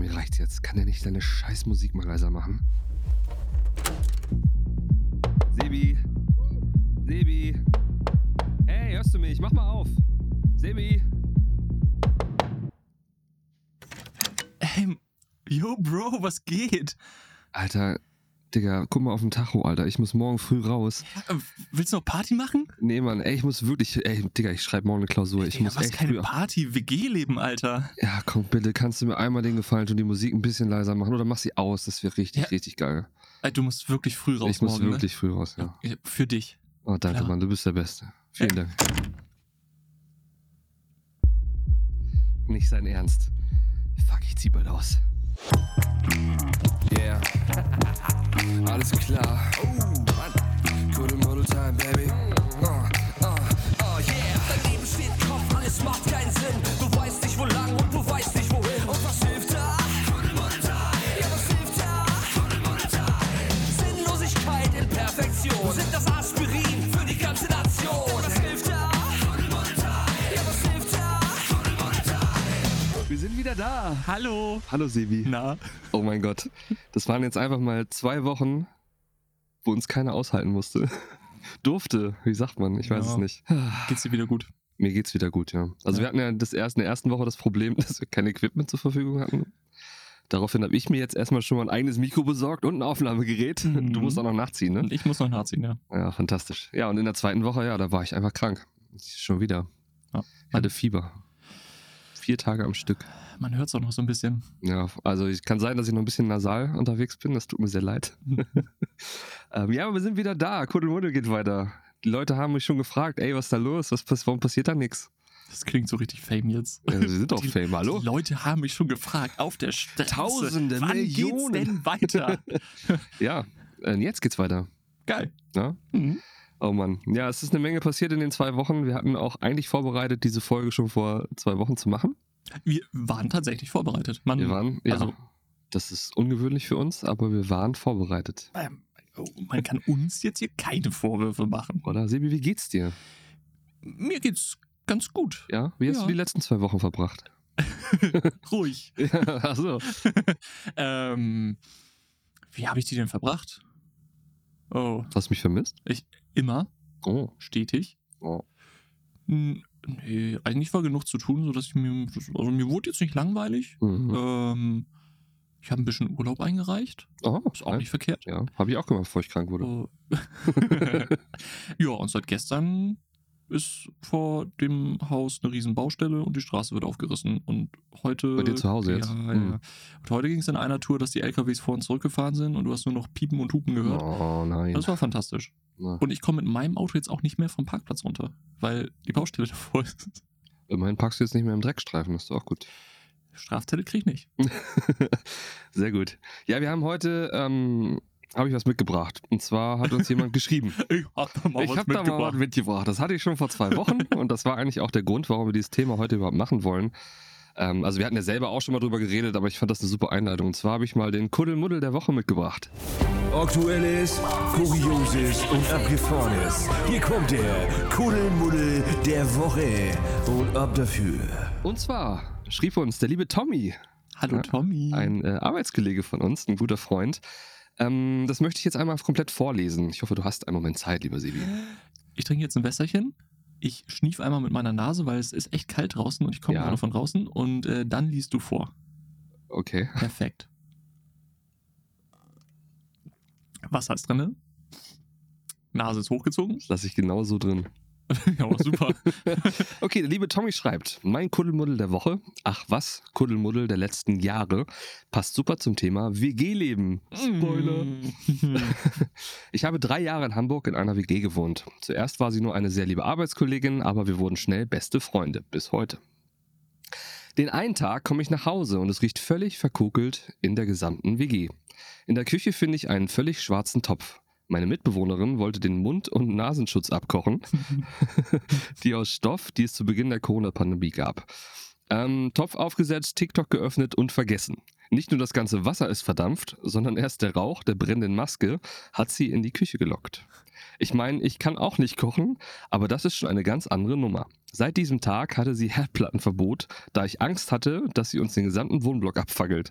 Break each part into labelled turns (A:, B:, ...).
A: mir reicht's jetzt. Kann der nicht deine scheiß Musik mal leiser machen? Sebi! Sebi! Hey, hörst du mich? Mach mal auf! Sebi!
B: Hey, yo, Bro, was geht?
A: Alter, Digga, guck mal auf den Tacho, Alter. Ich muss morgen früh raus.
B: Ja, äh, willst du noch Party machen?
A: Nee, Mann, ey, ich muss wirklich, ey, Digga, ich schreibe morgen eine Klausur. Ich
B: Digga,
A: muss
B: was
A: echt
B: keine
A: früh.
B: Party, WG-Leben, Alter.
A: Ja, komm, bitte, kannst du mir einmal den Gefallen tun, die Musik ein bisschen leiser machen oder mach sie aus? Das wäre richtig,
B: Ja.
A: richtig geil.
B: Ey, Du musst wirklich früh raus
A: ich muss
B: morgen,
A: wirklich früh raus, ja.
B: ne? Ja, Für dich.
A: Oh, danke,
B: Klar.
A: Mann, du bist der Beste. Vielen Dank. Nicht sein Ernst. Fuck, ich zieh bald aus. Yeah. Alles klar. Oh. Gute Model Time, Baby. Oh, oh, oh, yeah.
C: Dein Leben steht Kopf, alles macht keinen Sinn. Sind
A: wieder da.
B: Hallo.
A: Hallo, Sebi.
B: Na?
A: Oh mein Gott. Das waren jetzt einfach mal zwei Wochen, wo uns keiner aushalten musste. Durfte, wie sagt man? Ich weiß
B: Ja.
A: es nicht.
B: Geht's dir wieder gut?
A: Mir geht's wieder gut, ja. Also
B: Ja.
A: wir hatten ja das erst, in der ersten Woche das Problem, dass wir kein Equipment zur Verfügung hatten. Daraufhin habe ich mir jetzt erstmal schon mal ein eigenes Mikro besorgt und ein Aufnahmegerät.
B: Mhm.
A: Du musst auch noch nachziehen, ne?
B: Ich muss noch nachziehen, ja.
A: Ja, fantastisch. Ja, und in der zweiten Woche, ja, da war ich einfach krank. Schon wieder.
B: Ja.
A: Ich hatte Fieber. Vier Tage am Stück.
B: Man hört's auch noch so ein bisschen.
A: Ja, also ich kann sein, dass ich noch ein bisschen nasal unterwegs bin. Das tut mir sehr leid. ähm, ja, aber wir sind wieder da. Kuddelmuddel geht weiter. Die Leute haben mich schon gefragt, ey, was ist da los? Was, warum passiert da nichts?
B: Das klingt so richtig fame jetzt.
A: Ja, wir sind doch Fame, hallo?
B: Die Leute haben mich schon gefragt auf der Straße.
A: Tausende,
B: wann
A: Millionen.
B: geht's denn weiter?
A: Ja, jetzt geht's weiter.
B: Geil.
A: Ja?
B: Mhm.
A: Oh Mann. Ja, es ist eine Menge passiert in den zwei Wochen. Wir hatten auch eigentlich vorbereitet, diese Folge schon vor zwei Wochen zu machen.
B: Wir waren tatsächlich vorbereitet. Man,
A: Wir waren, ja,
B: also-
A: das ist ungewöhnlich für uns, aber wir waren vorbereitet.
B: oh, man kann uns jetzt hier keine Vorwürfe machen.
A: Oder? Sebi, wie geht's dir?
B: Mir geht's ganz gut.
A: Ja? Wie hast
B: Ja.
A: du die letzten zwei Wochen verbracht?
B: Ruhig.
A: Ja, achso.
B: ähm, wie habe ich die denn verbracht? Oh,
A: Hast du mich vermisst?
B: ich immer,
A: Oh.
B: stetig.
A: oh.
B: N- Nee, eigentlich war genug zu tun, sodass ich mir, also mir wurde jetzt nicht langweilig.
A: Mhm.
B: Ähm, ich habe ein bisschen Urlaub eingereicht.
A: oh,
B: Ist auch nicht verkehrt.
A: Ja, habe ich auch gemacht, bevor ich krank wurde.
B: Oh. ja, und seit gestern ist vor dem Haus eine riesen Baustelle und die Straße wird aufgerissen. Und heute.
A: Bei dir zu Hause jetzt?
B: Ja,
A: Mhm.
B: ja. Und heute ging es in einer Tour, dass die LKWs vor und zurückgefahren sind und du hast nur noch Piepen und Hupen gehört.
A: Oh nein.
B: Das war fantastisch.
A: Na,
B: Und ich komme mit meinem Auto jetzt auch nicht mehr vom Parkplatz runter, weil die Baustelle davor ist.
A: immerhin packst du jetzt nicht mehr im Dreckstreifen, das ist doch auch gut.
B: Strafzettel krieg ich nicht.
A: Sehr gut. Ja, wir haben heute, ähm, habe ich was mitgebracht. Und zwar hat uns jemand geschrieben.
B: Ich hab da mal
A: ich habe da mal was mitgebracht. Das hatte ich schon vor zwei Wochen und das war eigentlich auch der Grund, warum wir dieses Thema heute überhaupt machen wollen. Ähm, also wir hatten ja selber auch schon mal drüber geredet, aber ich fand das eine super Einleitung. Und zwar habe ich mal den Kuddelmuddel der Woche mitgebracht.
D: Aktuelles, Kurioses und Abgefahrenes. Hier kommt der Kuddelmuddel der Woche. Und ab dafür.
A: Und zwar schrieb uns der liebe Tommy,
B: Hallo
A: Ja,
B: Tommy.
A: ein äh, Arbeitskollege von uns, ein guter Freund. Ähm, das möchte ich jetzt einmal komplett vorlesen. Ich hoffe, du hast einen Moment Zeit, lieber Sebi.
B: Ich trinke jetzt ein Wässerchen. Ich schnief einmal mit meiner Nase, weil es ist echt kalt draußen und ich komme
A: Ja.
B: gerade von draußen. Und äh, dann liest du vor.
A: Okay.
B: Perfekt. Wasser ist drinne. Nase ist hochgezogen.
A: Das lasse ich genau so drin.
B: ja, super.
A: Okay, der liebe Tommy schreibt, mein Kuddelmuddel der Woche, ach was, Kuddelmuddel der letzten Jahre, passt super zum Thema WG-Leben. Spoiler. Ich habe drei Jahre in Hamburg in einer WG gewohnt. Zuerst war sie nur eine sehr liebe Arbeitskollegin, aber wir wurden schnell beste Freunde, bis heute. Den einen Tag komme ich nach Hause und es riecht völlig verkokelt in der gesamten WG. In der Küche finde ich einen völlig schwarzen Topf. Meine Mitbewohnerin wollte den Mund- und Nasenschutz abkochen, die aus Stoff, die es zu Beginn der Corona-Pandemie gab. Ähm, Topf aufgesetzt, TikTok geöffnet und vergessen. Nicht nur das ganze Wasser ist verdampft, sondern erst der Rauch der brennenden Maske hat sie in die Küche gelockt. Ich meine, ich kann auch nicht kochen, aber das ist schon eine ganz andere Nummer. Seit diesem Tag hatte sie Herdplattenverbot, da ich Angst hatte, dass sie uns den gesamten Wohnblock abfackelt.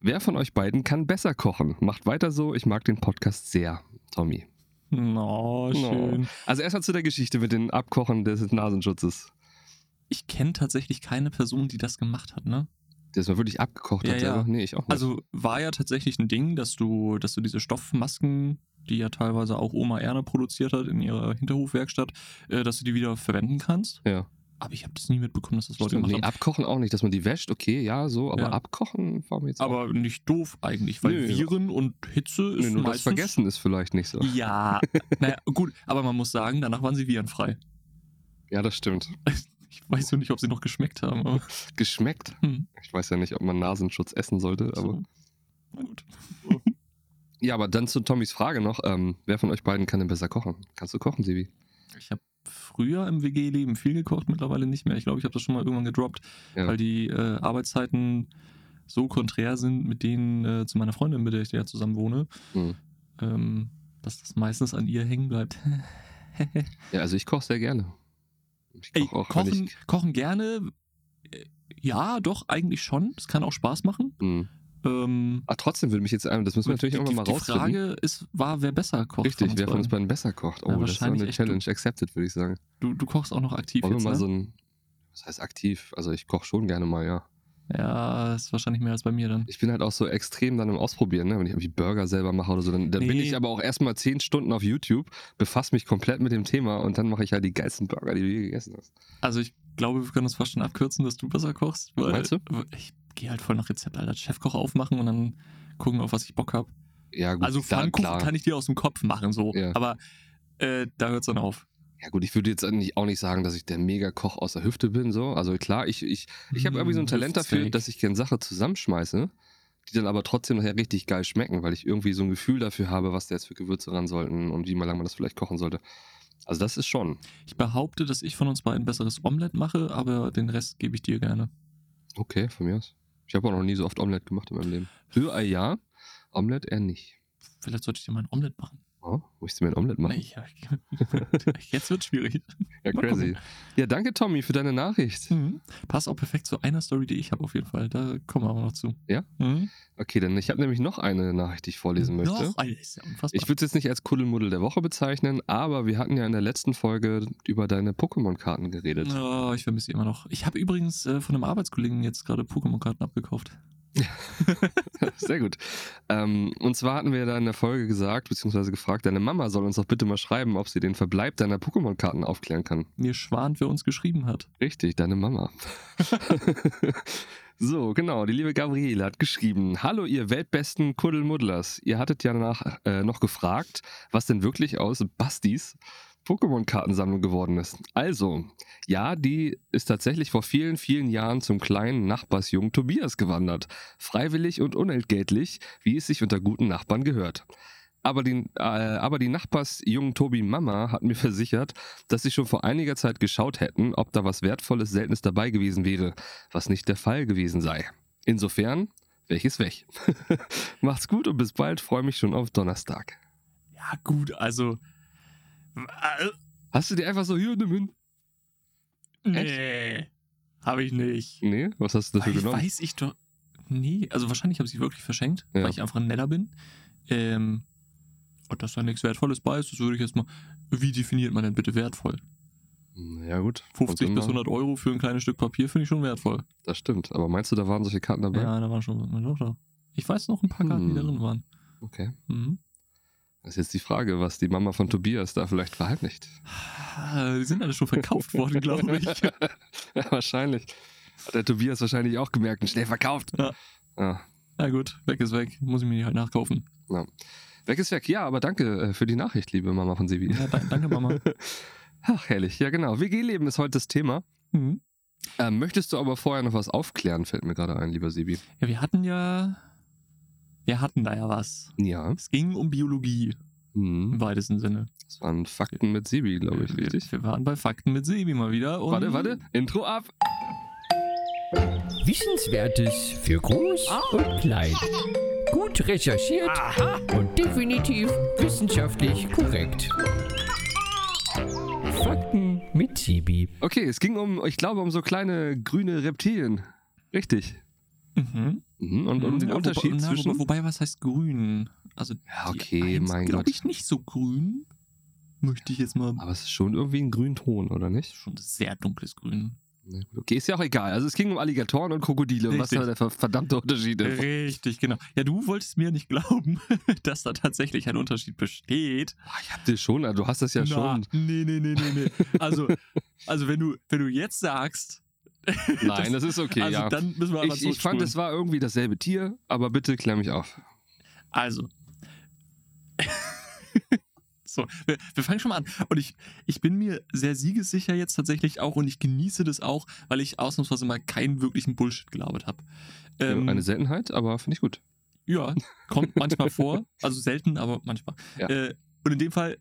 A: Wer von euch beiden kann besser kochen? Macht weiter so, ich mag den Podcast sehr. Tommy.
B: Oh, schön.
A: Also erstmal zu der Geschichte mit dem Abkochen des Nasenschutzes.
B: Ich kenne tatsächlich keine Person, die das gemacht hat, ne?
A: Der ist mal wirklich abgekocht
B: Ja,
A: hat
B: ja.
A: Nee, ich auch nicht.
B: Also war ja tatsächlich ein Ding, dass du, dass du diese Stoffmasken, die ja teilweise auch Oma Erne produziert hat in ihrer Hinterhofwerkstatt, äh, dass du die wieder verwenden kannst.
A: ja.
B: Aber ich habe das nie mitbekommen, dass das Leute
A: Stimmt,
B: gemacht
A: nee,
B: haben.
A: abkochen auch nicht, dass man die wäscht, okay, ja, so, aber
B: Ja.
A: abkochen war mir jetzt auch.
B: Aber nicht doof eigentlich, weil
A: Nö.
B: Viren und Hitze ist
A: Nee, nur das
B: meistens...
A: Vergessen ist vielleicht nicht so.
B: Ja, naja, gut, aber man muss sagen, danach waren sie virenfrei.
A: Ja, das stimmt.
B: Ich weiß nur nicht, ob sie noch geschmeckt haben. Aber
A: Geschmeckt.
B: hm,
A: Ich weiß ja nicht, ob man Nasenschutz essen sollte, aber.
B: so. Na gut.
A: Ja, aber dann zu Tommys Frage noch. Ähm, wer von euch beiden kann denn besser kochen? Kannst du kochen, Sibi?
B: Ich habe früher im WG-Leben viel gekocht, mittlerweile nicht mehr. Ich glaube, ich habe das schon mal irgendwann gedroppt,
A: Ja.
B: weil die äh, Arbeitszeiten so konträr sind mit denen äh, zu meiner Freundin, mit der ich ja zusammen wohne,
A: Hm.
B: ähm, dass das meistens an ihr hängen bleibt.
A: Ja, also ich koche sehr gerne. Ich
B: Ey,
A: koche auch,
B: kochen,
A: ich.
B: kochen gerne, äh, ja, doch, eigentlich schon. Das kann auch Spaß machen.
A: Hm.
B: Ähm,
A: Ah, trotzdem würde mich jetzt ein, das müssen wir natürlich
B: die,
A: irgendwann mal
B: die, die
A: rausfinden.
B: Frage ist, war, wer besser kocht.
A: Richtig, wer von uns
B: beiden.
A: besser kocht. Oh,
B: Ja,
A: das ist eine
B: echt du.
A: Challenge accepted, würde ich sagen.
B: Du, du kochst auch noch aktiv
A: Wollen wir
B: jetzt,
A: mal
B: ne?
A: so ein. Was heißt aktiv? Also ich koche schon gerne mal, ja.
B: Ja, ist wahrscheinlich mehr als bei mir dann.
A: Ich bin halt auch so extrem dann im Ausprobieren, ne? wenn ich irgendwie Burger selber mache oder so. Dann, dann bin
B: Nee.
A: ich aber auch erstmal zehn Stunden auf YouTube, befasse mich komplett mit dem Thema und dann mache ich halt die geilsten Burger, die du je gegessen hast.
B: Also ich glaube, wir können das fast schon abkürzen, dass du besser kochst. Weil
A: Meinst du?
B: Ich gehe halt voll nach Rezept, Alter. Chefkoch aufmachen und dann gucken, auf was ich Bock habe.
A: Ja, gut,
B: Also Pfannkuchen kann ich dir aus dem Kopf machen, so.
A: Ja.
B: Aber äh, da hört es dann auf.
A: Ja, gut, ich würde jetzt eigentlich auch nicht sagen, dass ich der Mega-Koch aus der Hüfte bin, so. Also klar, ich, ich, ich habe irgendwie so ein
B: Mm,
A: Talent dafür, dass ich gerne Sachen zusammenschmeiße, die dann aber trotzdem nachher richtig geil schmecken, weil ich irgendwie so ein Gefühl dafür habe, was da jetzt für Gewürze ran sollten und wie lange man das vielleicht kochen sollte. Also das ist schon.
B: Ich behaupte, dass ich von uns beiden besseres Omelett mache, aber den Rest gebe ich dir gerne.
A: Okay, von mir aus. Ich habe auch noch nie so oft Omelette gemacht in meinem Leben. Rührei ja, Omelette eher nicht.
B: Vielleicht sollte ich dir mal ein Omelett machen.
A: Oh, möchtest du mir ein Omelette machen?
B: Ja, jetzt wird schwierig.
A: Ja, crazy. Ja, danke Tommy für deine Nachricht.
B: Mhm. Passt auch perfekt zu einer Story, die ich habe auf jeden Fall. Da kommen wir aber noch zu.
A: Ja?
B: Mhm.
A: Okay, dann ich habe nämlich noch eine Nachricht, die ich vorlesen möchte.
B: Noch eine ist ja unfassbar.
A: Ich würde es jetzt nicht als Kuddelmuddel der Woche bezeichnen, aber wir hatten ja in der letzten Folge über deine Pokémon-Karten geredet.
B: Oh, ich vermisse sie immer noch. Ich habe übrigens äh, von einem Arbeitskollegen jetzt gerade Pokémon-Karten abgekauft.
A: Sehr gut. Ähm, und zwar hatten wir da in der Folge gesagt, beziehungsweise gefragt, deine Mama soll uns doch bitte mal schreiben, ob sie den Verbleib deiner Pokémon-Karten aufklären kann.
B: Mir schwant, wer uns geschrieben hat.
A: Richtig, deine Mama. so, genau. Die liebe Gabriele hat geschrieben: Hallo, ihr weltbesten Kuddelmuddlers. Ihr hattet ja danach äh, noch gefragt, was denn wirklich aus Bastis Pokémon-Kartensammlung geworden ist. Also, ja, die ist tatsächlich vor vielen, vielen Jahren zum kleinen Nachbarsjungen Tobias gewandert. Freiwillig und unentgeltlich, wie es sich unter guten Nachbarn gehört. Aber die, äh, aber die Nachbarsjungen Tobi Mama hat mir versichert, dass sie schon vor einiger Zeit geschaut hätten, ob da was Wertvolles, Seltenes dabei gewesen wäre, was nicht der Fall gewesen sei. Insofern, welches weg. Macht's gut und bis bald, freue mich schon auf Donnerstag.
B: Ja, gut, also. Äh,
A: Hast du dir einfach so, hier, nimm hin?
B: Nee. Habe ich nicht.
A: Nee, was hast du dafür
B: Weiß,
A: genommen?
B: weiß ich doch. Nee, also wahrscheinlich habe ich sie wirklich verschenkt,
A: Ja.
B: weil ich einfach ein netter bin. Ähm, und dass da nichts Wertvolles bei ist, das würde ich jetzt mal. Wie definiert man denn bitte wertvoll?
A: Ja, gut.
B: 50
A: Und
B: bis
A: immer-
B: 100 Euro für ein kleines Stück Papier finde ich schon wertvoll.
A: Das stimmt. Aber meinst du, da waren solche Karten dabei?
B: Ja, da waren schon. Ich weiß noch ein paar Karten, die da
A: Hm.
B: drin waren.
A: Okay.
B: Mhm.
A: Das ist jetzt die Frage, was die Mama von Tobias da vielleicht verheimlicht.
B: Ah, Die sind alle schon verkauft worden, glaube ich.
A: ja, wahrscheinlich. Hat der Tobias wahrscheinlich auch gemerkt und schnell verkauft.
B: Ja.
A: ja.
B: Na gut, weg ist weg. Muss ich mir die halt nachkaufen.
A: Weg ist weg. Ja, aber danke äh, für die Nachricht, liebe Mama von Sibi.
B: Ja, da, danke, Mama.
A: Ach, herrlich. Ja, genau. WG-Leben ist heute das Thema.
B: Mhm.
A: Ähm, möchtest du aber vorher noch was aufklären, fällt mir gerade ein, lieber Sibi.
B: Ja, wir hatten ja. Wir hatten da ja was.
A: Ja.
B: Es ging um Biologie im
A: Hm.
B: weitesten Sinne.
A: Das waren Fakten mit Sibi, glaube ich,
B: wir,
A: richtig?
B: wir waren bei Fakten mit Sebi mal wieder. Und
A: Warte, warte. Intro ab.
E: Wissenswertes für groß und klein. Gut recherchiert und definitiv wissenschaftlich korrekt. Fakten mit Sibi.
A: Okay, es ging um, ich glaube, um so kleine grüne Reptilien. Richtig.
B: Mhm.
A: Mhm. Und um den
B: Ja,
A: Unterschied
B: wobei, na,
A: zwischen.
B: wobei, wobei, was heißt grün? Also,
A: Ja, okay, mein
B: glaub
A: Gott.
B: ich nicht so grün. Möchte ich jetzt mal.
A: Aber es ist schon irgendwie ein grünen Ton, oder nicht?
B: Schon sehr dunkles Grün.
A: Na Okay, ist ja auch egal. Also es ging um Alligatoren und Krokodile. Was
B: Richtig.
A: da der ver- verdammte Unterschied ist.
B: Richtig, genau. Ja, du wolltest mir nicht glauben, dass da tatsächlich ein Unterschied besteht.
A: Ah, Ich hab dir schon, also du hast das ja
B: Na,
A: schon.
B: Nee, nee, nee, nee, nee. Also, also wenn, du, wenn du jetzt sagst.
A: Nein, das ist okay,
B: also
A: ja.
B: dann müssen wir
A: Ich, ich fand, es war irgendwie dasselbe Tier, aber bitte klär mich auf.
B: Also. so, wir, wir fangen schon mal an. Und ich, ich bin mir sehr siegessicher jetzt tatsächlich auch und ich genieße das auch, weil ich ausnahmsweise mal keinen wirklichen Bullshit gelabert habe. Ähm,
A: Eine Seltenheit, aber finde ich gut.
B: Ja, kommt manchmal vor. Also selten, aber manchmal.
A: Ja.
B: Äh, und in dem Fall,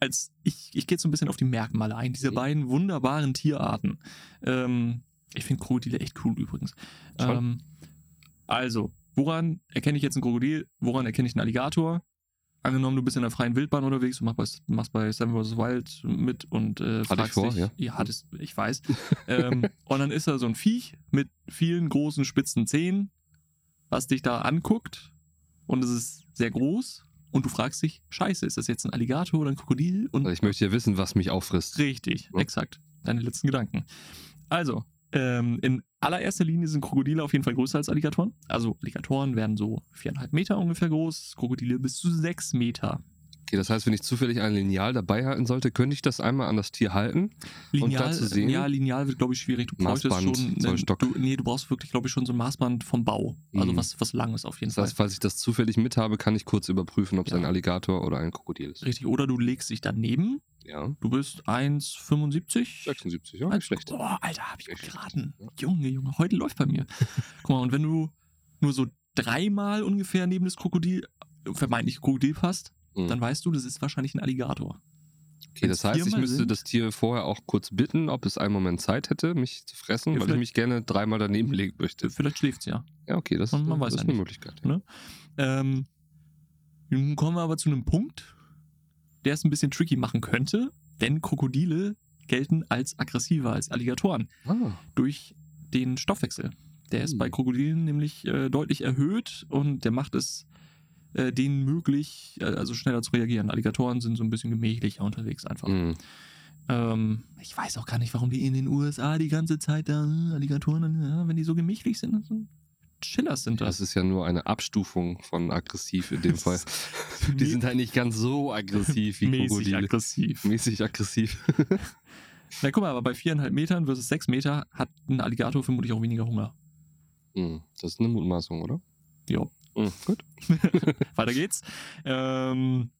B: als ich, ich gehe jetzt so ein bisschen auf die Merkmale ein, diese
A: Mhm.
B: beiden wunderbaren Tierarten. Ähm, ich finde Krokodile echt cool übrigens. Ähm, also, woran erkenne ich jetzt einen Krokodil? Woran erkenne ich einen Alligator? Angenommen, du bist in der freien Wildbahn unterwegs und machst bei, machst bei Seven vs. Wild mit und äh,
A: ich
B: fragst
A: vor,
B: dich,
A: ja.
B: ja, das, ich weiß. ähm, und dann ist da so ein Viech mit vielen großen spitzen Zähnen, was dich da anguckt und es ist sehr groß und du fragst dich, scheiße, ist das jetzt ein Alligator oder ein Krokodil? Und
A: Also ich möchte ja wissen, was mich auffrisst.
B: richtig,
A: Ja.
B: exakt, deine letzten Gedanken. Also, ähm, in allererster Linie sind Krokodile auf jeden Fall größer als Alligatoren. Also Alligatoren werden so viereinhalb Meter ungefähr groß, Krokodile bis zu sechs Meter.
A: Okay, das heißt, wenn ich zufällig ein Lineal dabei halten sollte, könnte ich das einmal an das Tier halten? Und da zu sehen-
B: ja, lineal wird, glaube ich, schwierig. Du
A: Maßband,
B: schon.
A: Zollstock.
B: Du, nee, du brauchst wirklich, glaube ich, schon so ein Maßband vom Bau. Also
A: Mhm.
B: was, was lang ist auf jeden
A: Das heißt,
B: Fall.
A: falls ich das zufällig mit habe, kann ich kurz überprüfen, ob es
B: Ja.
A: ein Alligator oder ein Krokodil ist.
B: Richtig. Oder du legst dich daneben.
A: Ja.
B: Du bist 1,75.
A: 76, ja,
B: Eins-
A: nicht schlecht.
B: Oh, Alter, hab ich gut geraten.
A: Ja.
B: Junge, Junge, heute läuft bei mir. Guck mal, und wenn du nur so dreimal ungefähr neben das Krokodil, vermeintlich Krokodil passt,
A: Mhm.
B: dann weißt du, das ist wahrscheinlich ein Alligator.
A: Okay, das
B: wenn's
A: heißt, ich müsste
B: sind-
A: das Tier vorher auch kurz bitten, ob es einen Moment Zeit hätte, mich zu fressen,
B: Ja,
A: weil ich mich gerne dreimal daneben legen möchte.
B: Vielleicht schläft's ja.
A: Ja, okay, das,
B: Man- man
A: das ist
B: ja
A: eine
B: nicht.
A: Möglichkeit.
B: Ne? Ähm, nun kommen wir aber zu einem Punkt, der es ein bisschen tricky machen könnte, denn Krokodile gelten als aggressiver als Alligatoren
A: Ah,
B: durch den Stoffwechsel. Der ist
A: Hm.
B: bei Krokodilen nämlich äh, deutlich erhöht und der macht es äh, denen möglich, äh, also schneller zu reagieren. Alligatoren sind so ein bisschen gemächlicher unterwegs einfach.
A: mh.
B: Ähm, ich weiß auch gar nicht, warum die in den USA die ganze Zeit da äh, Alligatoren, ja, wenn die so gemächlich sind, so Chillers sind
A: das
B: das.
A: ist ja nur eine Abstufung von aggressiv in dem Fall. Die sind halt nicht ganz so aggressiv wie
B: mäßig
A: Krokodile.
B: aggressiv.
A: Mäßig aggressiv.
B: Na guck mal, aber bei viereinhalb Metern versus sechs Meter hat ein Alligator vermutlich auch weniger Hunger.
A: Hm, Das ist eine Mutmaßung, oder?
B: Ja,
A: Hm, gut.
B: weiter geht's. Ähm,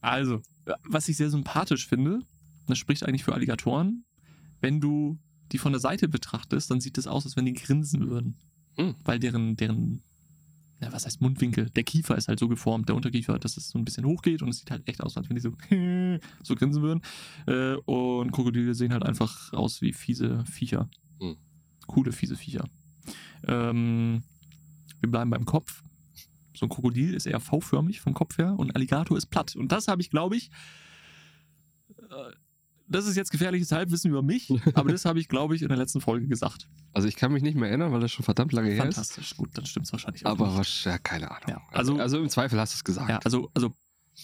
B: also, was ich sehr sympathisch finde, das spricht eigentlich für Alligatoren, wenn du die von der Seite betrachtest, dann sieht es aus, als wenn die grinsen würden.
A: Hm.
B: Weil deren, deren, na, was heißt Mundwinkel? Der Kiefer ist halt so geformt, der Unterkiefer, dass es so ein bisschen hochgeht und es sieht halt echt aus, als wenn die so, so grinsen würden. Äh, und Krokodile sehen halt einfach aus wie fiese Viecher.
A: Hm.
B: Coole, fiese Viecher. Ähm, wir bleiben beim Kopf. So ein Krokodil ist eher V-förmig vom Kopf her und ein Alligator ist platt. Und das habe ich, glaube ich, äh, das ist jetzt gefährliches Halbwissen über mich, aber das habe ich, glaube ich, in der letzten Folge gesagt.
A: Also ich kann mich nicht mehr erinnern, weil das schon verdammt lange her ist.
B: Fantastisch, gut, dann stimmt es wahrscheinlich auch
A: Aber
B: nicht.
A: was, ja, keine Ahnung.
B: Ja, also-
A: also, im Zweifel hast du es gesagt.
B: Ja, also, also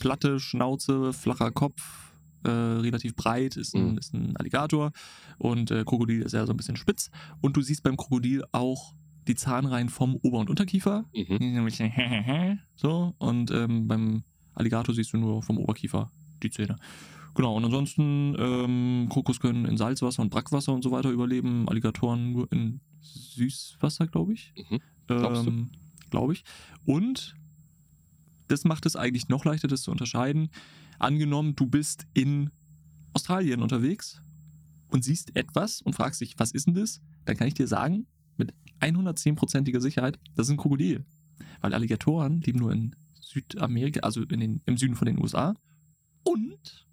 B: platte Schnauze, flacher Kopf, äh, relativ breit ist ein,
A: Mhm.
B: ist ein Alligator und äh, Krokodil ist ja so ein bisschen spitz. Und du siehst beim Krokodil auch die Zahnreihen vom Ober- und Unterkiefer.
A: Mhm.
B: So und ähm, beim Alligator siehst du nur vom Oberkiefer die Zähne. Genau, und ansonsten, ähm, Kokos können in Salzwasser und Brackwasser und so weiter überleben, Alligatoren nur in Süßwasser, glaube ich.
A: Mhm.
B: Ähm, glaube ich. Und das macht es eigentlich noch leichter, das zu unterscheiden. Angenommen, du bist in Australien unterwegs und siehst etwas und fragst dich, was ist denn das? Dann kann ich dir sagen, 110%iger Sicherheit, das ist ein Krokodil. Weil Alligatoren leben nur in Südamerika, also in den, im Süden von den USA und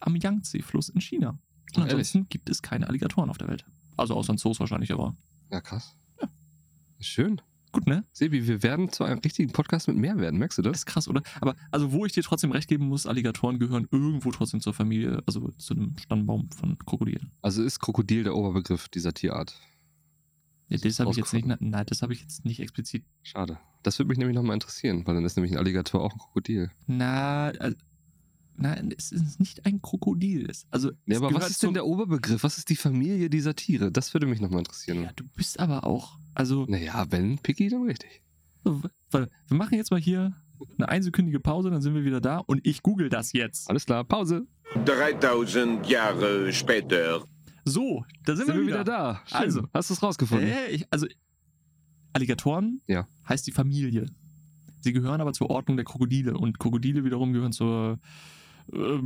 B: am Yangtze-Fluss in China. Und
A: Ach, ehrlich?
B: ansonsten gibt es keine Alligatoren auf der Welt. Also außer in Zoos wahrscheinlich, aber
A: Ja, krass. Schön.
B: Gut, ne?
A: Sebi, wir werden zu einem richtigen Podcast mit Mehrwert, merkst du
B: Das
A: das?
B: ist krass, oder? Aber also, wo ich dir trotzdem recht geben muss, Alligatoren gehören irgendwo trotzdem zur Familie, also zu dem Stammbaum von Krokodilen.
A: Also ist Krokodil der Oberbegriff dieser Tierart.
B: Ja, das habe ich jetzt nicht, nein, das habe ich jetzt nicht explizit.
A: Schade. Das würde mich nämlich nochmal interessieren, weil dann ist nämlich ein Alligator auch ein Krokodil.
B: Na, also, nein, es ist nicht ein Krokodil. Es- Also,
A: Ja,
B: es
A: aber was ist denn der Oberbegriff? Was ist die Familie dieser Tiere? Das würde mich nochmal interessieren.
B: Ja, du bist aber auch, also,
A: Naja, wenn Picky, dann richtig.
B: weil wir machen jetzt mal hier eine einsekündige Pause, dann sind wir wieder da und ich google das jetzt.
A: Alles klar, Pause.
F: 3000 Jahre später.
B: So, da sind,
A: Sind wir wieder da. Schön.
B: Also.
A: hast du es rausgefunden?
B: Äh, ich, also, Alligatoren
A: Ja.
B: heißt die Familie. Sie gehören aber zur Ordnung der Krokodile und Krokodile wiederum gehören zur äh,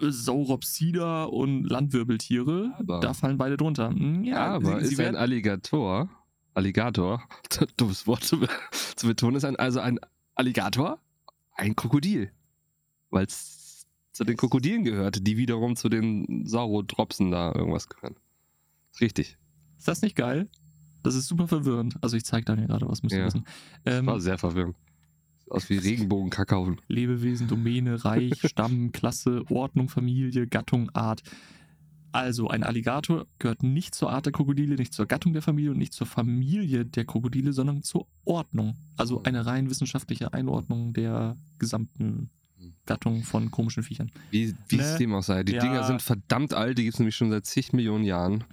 B: Sauropsida und Landwirbeltiere.
A: Aber-
B: da fallen beide drunter. Hm, Ja,
A: aber
B: sie,
A: ist
B: sie
A: ein
B: werden,
A: Alligator, Alligator, dummes Wort zu, zu betonen, ist ein, also ein Alligator ein Krokodil. Weil es zu den Krokodilen gehört, die wiederum zu den Saurodropsen da irgendwas gehören. Richtig.
B: ist das nicht geil? Das ist super verwirrend. Also ich zeige Daniel gerade was, müsst ihr
A: Ja.
B: wissen. Ähm,
A: War sehr verwirrend. Aus wie Regenbogenkakaoen.
B: Lebewesen, Domäne, Reich, Stamm, Klasse, Ordnung, Familie, Gattung, Art. Also ein Alligator gehört nicht zur Art der Krokodile, nicht zur Gattung der Familie und nicht zur Familie der Krokodile, sondern zur Ordnung. Also eine rein wissenschaftliche Einordnung der gesamten Gattung von komischen Viechern.
A: Wie wie es
B: Ne?
A: dem auch sei. Die
B: Ja.
A: Dinger sind verdammt alt, die gibt es nämlich schon seit zig Millionen Jahren.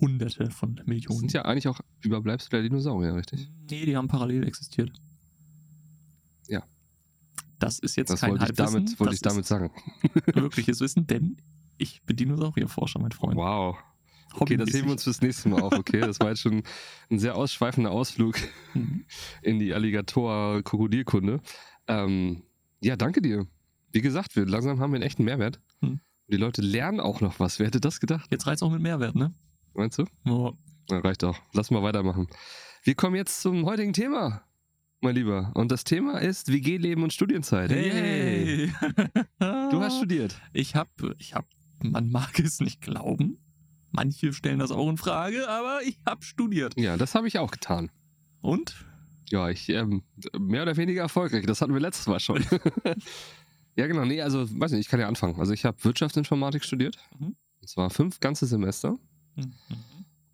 B: Hunderte von
A: Das
B: Millionen.
A: sind ja eigentlich auch Überbleibsel der Dinosaurier, richtig?
B: Nee, die haben parallel existiert.
A: Ja.
B: Das ist jetzt
A: Das
B: kein
A: wollte ich
B: Halbwissen,
A: damit, wollte
B: das
A: ich damit sagen.
B: wirkliches Wissen, denn ich bin Dinosaurierforscher, mein Freund.
A: Wow. Okay, das heben wir uns fürs nächste Mal auf, okay? Das war jetzt schon ein sehr ausschweifender Ausflug
B: Mhm.
A: in die Alligator-Krokodilkunde. Ähm, ja, danke dir. Wie gesagt, wir langsam haben wir einen echten Mehrwert.
B: Hm.
A: Die Leute lernen auch noch was. Wer hätte das gedacht?
B: Jetzt reizt auch mit Mehrwert, ne?
A: Meinst du?
B: Oh,
A: Na, reicht auch. Lass mal weitermachen. Wir kommen jetzt zum heutigen Thema, mein Lieber. Und das Thema ist WG-Leben und Studienzeit. Yay. Du hast studiert.
B: Ich hab, ich hab, man mag es nicht glauben. Manche stellen das auch in Frage, aber ich hab studiert.
A: Ja, das habe ich auch getan.
B: Und?
A: Ja, ich ähm, mehr oder weniger erfolgreich. Das hatten wir letztes Mal schon. ja, genau. Nee, also, weiß nicht, ich kann ja anfangen. Also, ich habe Wirtschaftsinformatik studiert.
B: Mhm.
A: Und zwar fünf ganze Semester.
B: Mhm.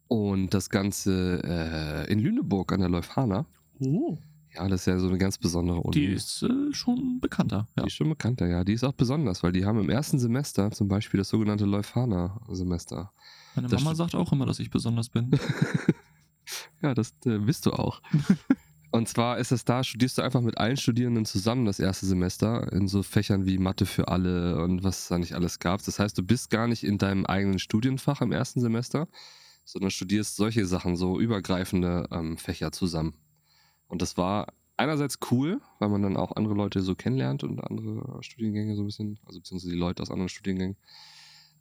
A: Und das Ganze äh, in Lüneburg an der Leuphana.
B: Oh,
A: Ja, das ist ja so eine ganz besondere Uni.
B: die ist äh, schon bekannter.
A: Die
B: Ja.
A: ist schon bekannter, ja. Die ist auch besonders, weil die haben im ersten Semester zum Beispiel das sogenannte Leuphana-Semester.
B: Meine Mama sagt auch immer, dass ich besonders bin.
A: Ja, das äh, bist du auch. Und zwar ist es da, studierst du einfach mit allen Studierenden zusammen das erste Semester in so Fächern wie Mathe für alle und was es da nicht alles gab. Das heißt, du bist gar nicht in deinem eigenen Studienfach im ersten Semester, sondern studierst solche Sachen, so übergreifende ähm, Fächer zusammen. Und das war einerseits cool, weil man dann auch andere Leute so kennenlernt und andere Studiengänge so ein bisschen, also beziehungsweise die Leute aus anderen Studiengängen.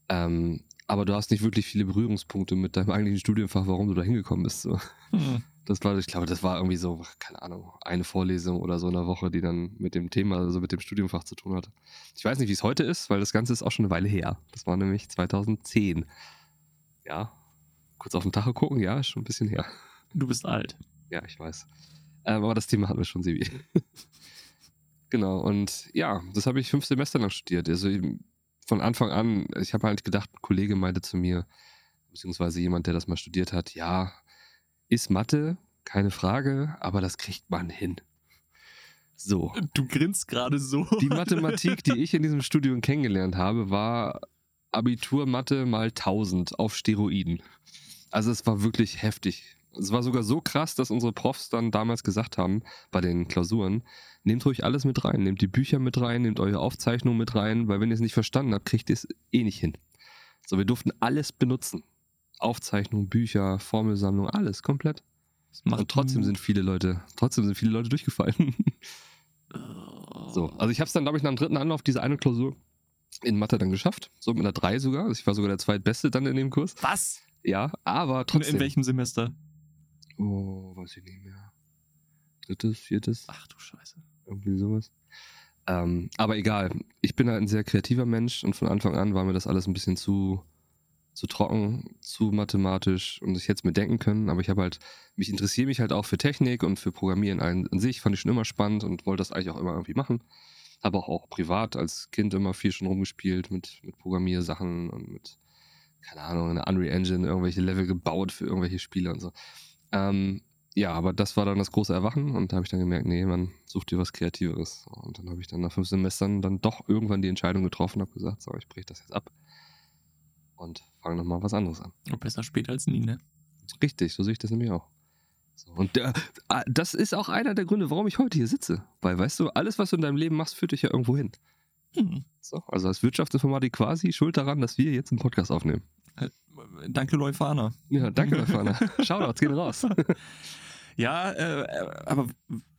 A: Ähm, aber du hast nicht wirklich viele Berührungspunkte mit deinem eigentlichen Studienfach, warum du da hingekommen bist. So.
B: Hm.
A: Das war, ich glaube, das war irgendwie so, keine Ahnung, eine Vorlesung oder so in der Woche, die dann mit dem Thema, also mit dem Studienfach zu tun hatte. Ich weiß nicht, wie es heute ist, weil das Ganze ist auch schon eine Weile her. Das war nämlich 2010. Ja, kurz auf den Tacho gucken, ja, ist schon ein bisschen her.
B: Du bist alt.
A: Ja, ich weiß. Ähm, aber das Thema hatten wir schon, Sebi. genau, und ja, das habe ich fünf Semester lang studiert. Also von Anfang an, ich habe halt gedacht, ein Kollege meinte zu mir, beziehungsweise jemand, der das mal studiert hat, ja, ist Mathe, keine Frage, aber das kriegt man hin. So.
B: Du grinst gerade so.
A: Die Mathematik, die ich in diesem Studium kennengelernt habe, war Abitur-Mathe mal 1000 auf Steroiden. Also es war wirklich heftig. Es war sogar so krass, dass unsere Profs dann damals gesagt haben, bei den Klausuren, nehmt ruhig alles mit rein, nehmt die Bücher mit rein, nehmt eure Aufzeichnungen mit rein, weil wenn ihr es nicht verstanden habt, kriegt ihr es eh nicht hin. So, wir durften alles benutzen. Aufzeichnung, Bücher, Formelsammlung, alles komplett. Und trotzdem sind viele Leute, trotzdem sind viele Leute durchgefallen. So, also ich habe es dann, glaube ich, nach dem dritten Anlauf diese eine Klausur in Mathe dann geschafft. So mit einer 3 sogar. Also ich war sogar der zweitbeste dann in dem Kurs.
B: Was?
A: Ja, aber
B: In,
A: trotzdem.
B: in welchem Semester?
A: Oh, weiß ich nicht mehr. Drittes, viertes,
B: Ach du Scheiße.
A: irgendwie sowas. Ähm, aber egal. Ich bin halt ein sehr kreativer Mensch und von Anfang an war mir das alles ein bisschen zu zu trocken, zu mathematisch und ich hätte es mir denken können, aber ich habe halt, mich interessiere mich halt auch für Technik und für Programmieren an, an sich, fand ich schon immer spannend und wollte das eigentlich auch immer irgendwie machen. Habe auch, auch privat als Kind immer viel schon rumgespielt mit, mit Programmiersachen und mit, keine Ahnung, in der Unreal Engine irgendwelche Level gebaut für irgendwelche Spiele und so. Ähm, ja, aber das war dann das große Erwachen und da habe ich dann gemerkt, nee, man sucht dir was Kreativeres. Und dann habe ich dann nach fünf Semestern dann doch irgendwann die Entscheidung getroffen, habe gesagt, so, ich breche das jetzt ab und fange nochmal was anderes an.
B: Und besser später als nie, ne?
A: Richtig, so sehe ich das nämlich auch. So, und äh, äh, das ist auch einer der Gründe, warum ich heute hier sitze. Weil, weißt du, alles, was du in deinem Leben machst, führt dich ja irgendwo hin.
B: Hm.
A: So, also als Wirtschaftsinformatik quasi schuld daran, dass wir jetzt einen Podcast aufnehmen.
B: Äh, Danke, Leufana.
A: Ja, danke, Lefana. Shoutouts gehen raus.
B: Ja, äh, aber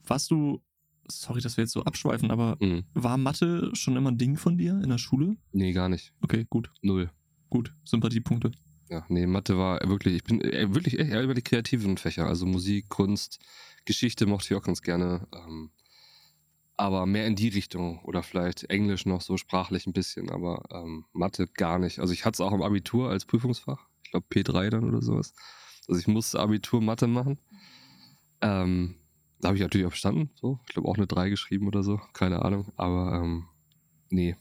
B: warst du, sorry, dass wir jetzt so abschweifen, aber
A: Mhm.
B: war Mathe schon immer ein Ding von dir in der Schule?
A: Nee, gar nicht.
B: Okay, gut,
A: Null.
B: Gut. Sympathiepunkte.
A: Ja, nee, Mathe war wirklich, ich bin äh, wirklich echt eher über die kreativen Fächer, also Musik, Kunst, Geschichte mochte ich auch ganz gerne. Ähm, aber mehr in die Richtung oder vielleicht Englisch noch so sprachlich ein bisschen, aber ähm, Mathe gar nicht. Also ich hatte es auch im Abitur als Prüfungsfach, ich glaube P3 dann oder sowas. Also ich musste Abitur Mathe machen. Ähm, da habe ich natürlich auch bestanden, so. Ich glaube auch eine 3 geschrieben oder so, keine Ahnung. Aber ähm, nee,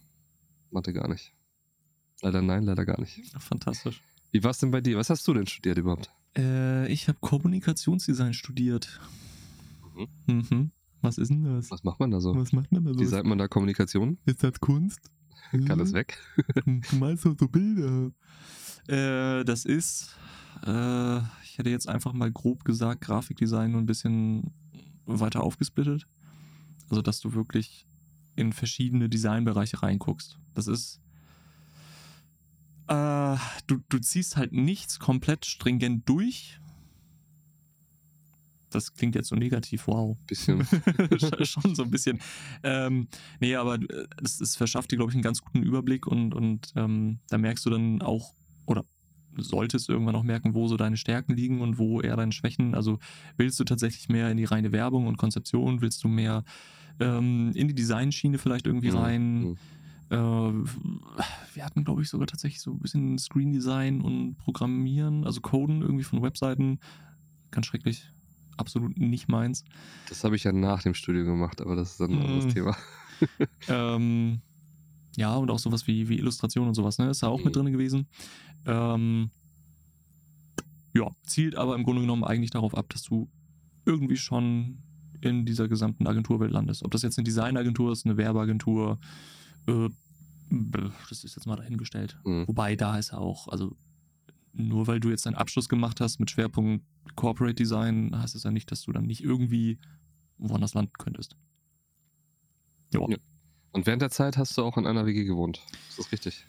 A: Mathe gar nicht. Leider nein, leider gar nicht.
B: Fantastisch.
A: Wie war es denn bei dir? Was hast du denn studiert überhaupt?
B: Äh, ich habe Kommunikationsdesign studiert. Mhm. Was ist denn das?
A: Was macht man da so?
B: Was macht man da
A: Wie sagt man da Kommunikation?
B: Ist das Kunst?
A: Kann das weg?
B: Du malst doch so Bilder. Äh, das ist, äh, ich hätte jetzt einfach mal grob gesagt, Grafikdesign nur ein bisschen weiter aufgesplittet. Also, dass du wirklich in verschiedene Designbereiche reinguckst. Das ist, äh, du, du ziehst halt nichts komplett stringent durch. Das klingt jetzt so negativ, wow.
A: Bisschen.
B: schon so ein bisschen. Ähm, nee, aber äh, es, es verschafft dir, glaube ich, einen ganz guten Überblick und, und ähm, da merkst du dann auch, oder solltest irgendwann auch merken, wo so deine Stärken liegen und wo eher deine Schwächen. Also willst du tatsächlich mehr in die reine Werbung und Konzeption? Willst du mehr ähm, in die Designschiene vielleicht irgendwie
A: Mhm,
B: rein?
A: mhm.
B: Äh, wir hatten, glaube ich, sogar tatsächlich so ein bisschen Screen Design und Programmieren, also Coden irgendwie von Webseiten. Ganz schrecklich. Absolut nicht meins.
A: Das habe ich ja nach dem Studium gemacht, aber das ist dann ein anderes
B: Mhm.
A: Thema.
B: Ähm, ja, und auch sowas wie, wie Illustration und sowas, ne? Ist da auch mit
A: Mhm.
B: drin gewesen. Ähm, ja, zielt aber im Grunde genommen eigentlich darauf ab, dass du irgendwie schon in dieser gesamten Agenturwelt landest. Ob das jetzt eine Designagentur ist, eine Werbeagentur, äh, das ist jetzt mal dahingestellt.
A: Mhm.
B: Wobei da ist ja auch, also nur weil du jetzt deinen Abschluss gemacht hast mit Schwerpunkt Corporate Design, heißt es ja nicht, dass du dann nicht irgendwie woanders landen könntest. Ja.
A: Ja. Und während der Zeit hast du auch in einer WG gewohnt. Ist das richtig?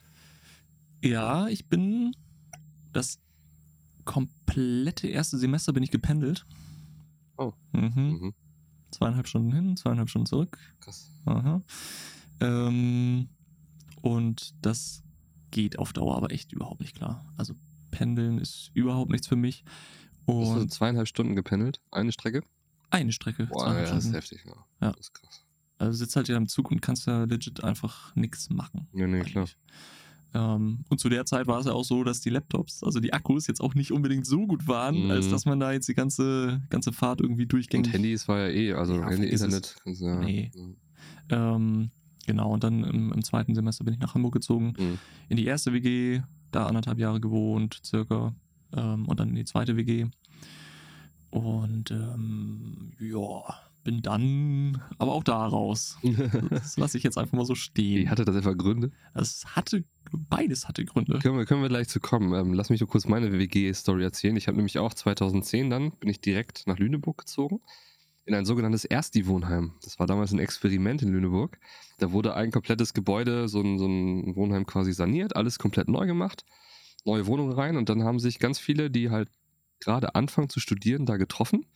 B: Ja, ich bin das komplette erste Semester bin ich gependelt.
A: Oh.
B: Mhm.
A: Mhm.
B: Zweieinhalb Stunden hin, zweieinhalb Stunden zurück.
A: Krass.
B: Aha. Ähm, und das geht auf Dauer aber echt überhaupt nicht klar. Also Pendeln ist überhaupt nichts für mich.
A: Hast du
B: Und
A: zweieinhalb Stunden gependelt? Eine Strecke?
B: eine Strecke.
A: Boah, ja, das ist heftig. Ja.
B: Ja.
A: Das ist krass.
B: Also sitzt halt ja im Zug und kannst ja legit einfach nichts machen.
A: Ja, nee, klar.
B: eigentlich. Ähm, und zu der Zeit war es ja auch so, dass die Laptops, also die Akkus jetzt auch nicht unbedingt so gut waren,
A: Mhm.
B: als dass man da jetzt die ganze, ganze Fahrt irgendwie durchgängig.
A: Und Handys war ja eh, also
B: Ja,
A: Handy. Internet. du Ja,
B: Nee.
A: Mhm.
B: Ähm, genau, und dann im, im zweiten Semester bin ich nach Hamburg gezogen,
A: Mhm.
B: in die erste WG, da anderthalb Jahre gewohnt, circa, ähm, und dann in die zweite WG. Und ähm, ja, bin dann aber auch da raus. Das lasse ich jetzt einfach mal so stehen.
A: Hatte das etwa Gründe?
B: Das hatte, beides hatte Gründe.
A: Können wir, können wir gleich zu kommen. Ähm, lass mich nur kurz meine WG-Story erzählen. Ich habe nämlich auch 2010 dann, bin ich direkt nach Lüneburg gezogen. In ein sogenanntes Ersti-Wohnheim. Das war damals ein Experiment in Lüneburg. Da wurde ein komplettes Gebäude, so ein, so ein Wohnheim quasi saniert, alles komplett neu gemacht, neue Wohnungen rein und dann haben sich ganz viele, die halt gerade anfangen zu studieren, da getroffen.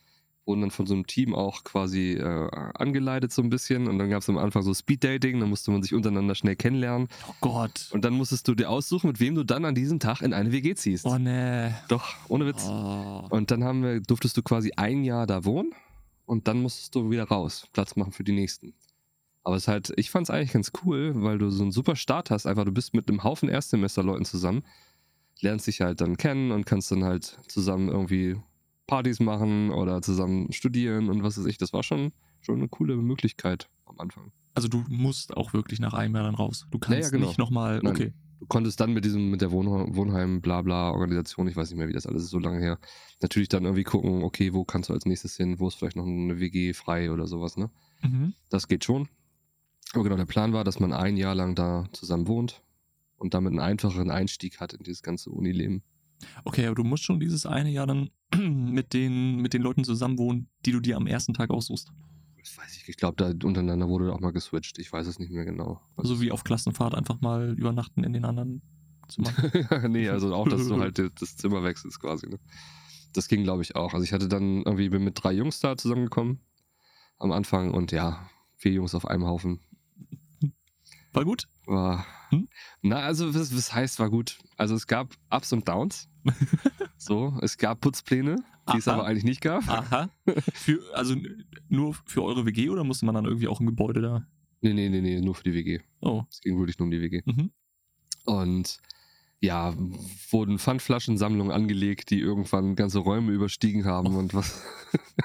A: Wurden dann von so einem Team auch quasi äh, angeleitet so ein bisschen und dann gab es am Anfang so Speed-Dating, da musste man sich untereinander schnell kennenlernen.
B: Oh Gott.
A: Und dann musstest du dir aussuchen, mit wem du dann an diesem Tag in eine WG ziehst.
B: Oh ne.
A: Doch, ohne Witz.
B: Oh.
A: Und dann haben wir, durftest du quasi ein Jahr da wohnen und dann musstest du wieder raus, Platz machen für die nächsten. Aber es ist halt, ich fand es eigentlich ganz cool, weil du so einen super Start hast. Einfach, du bist mit einem Haufen Erstsemesterleuten zusammen. lernst dich halt dann kennen und kannst dann halt zusammen irgendwie Partys machen oder zusammen studieren und was weiß ich. Das war schon, schon eine coole Möglichkeit am Anfang.
B: Also du musst auch wirklich nach einem Jahr dann raus. Du kannst
A: ja, genau.
B: nicht nochmal, okay.
A: Du konntest dann mit diesem, mit der Wohn Wohnheim, bla bla Organisation, ich weiß nicht mehr, wie das alles ist, so lange her, natürlich dann irgendwie gucken, okay, wo kannst du als nächstes hin, wo ist vielleicht noch eine WG frei oder sowas, ne?
B: Mhm.
A: Das geht schon. Aber genau, der Plan war, dass man ein Jahr lang da zusammen wohnt und damit einen einfacheren Einstieg hat in dieses ganze Unileben.
B: Okay, aber du musst schon dieses eine Jahr dann mit den, mit den Leuten zusammenwohnen, die du dir am ersten Tag aussuchst.
A: Weiß ich, ich glaube, da untereinander wurde auch mal geswitcht. Ich weiß es nicht mehr genau.
B: Also wie auf Klassenfahrt einfach mal übernachten in den anderen Zimmern.
A: nee, also auch, dass du halt das Zimmer wechselst quasi. Ne? Das ging, glaube ich, auch. Also ich hatte dann irgendwie, bin mit drei Jungs da zusammengekommen am Anfang und ja, vier Jungs auf einem Haufen.
B: War gut?
A: War.
B: Hm?
A: Na, also was, was heißt, war gut. Also es gab Ups und Downs. so, es gab Putzpläne, die es aber eigentlich nicht gab.
B: Aha. Für, also nur für eure WG oder musste man dann irgendwie auch im Gebäude da?
A: Nee, nee, nee, nee, nur für die WG.
B: Oh.
A: Es ging wirklich nur um die WG.
B: Mhm.
A: Und ja, wurden Pfandflaschensammlungen angelegt, die irgendwann ganze Räume überstiegen haben und was.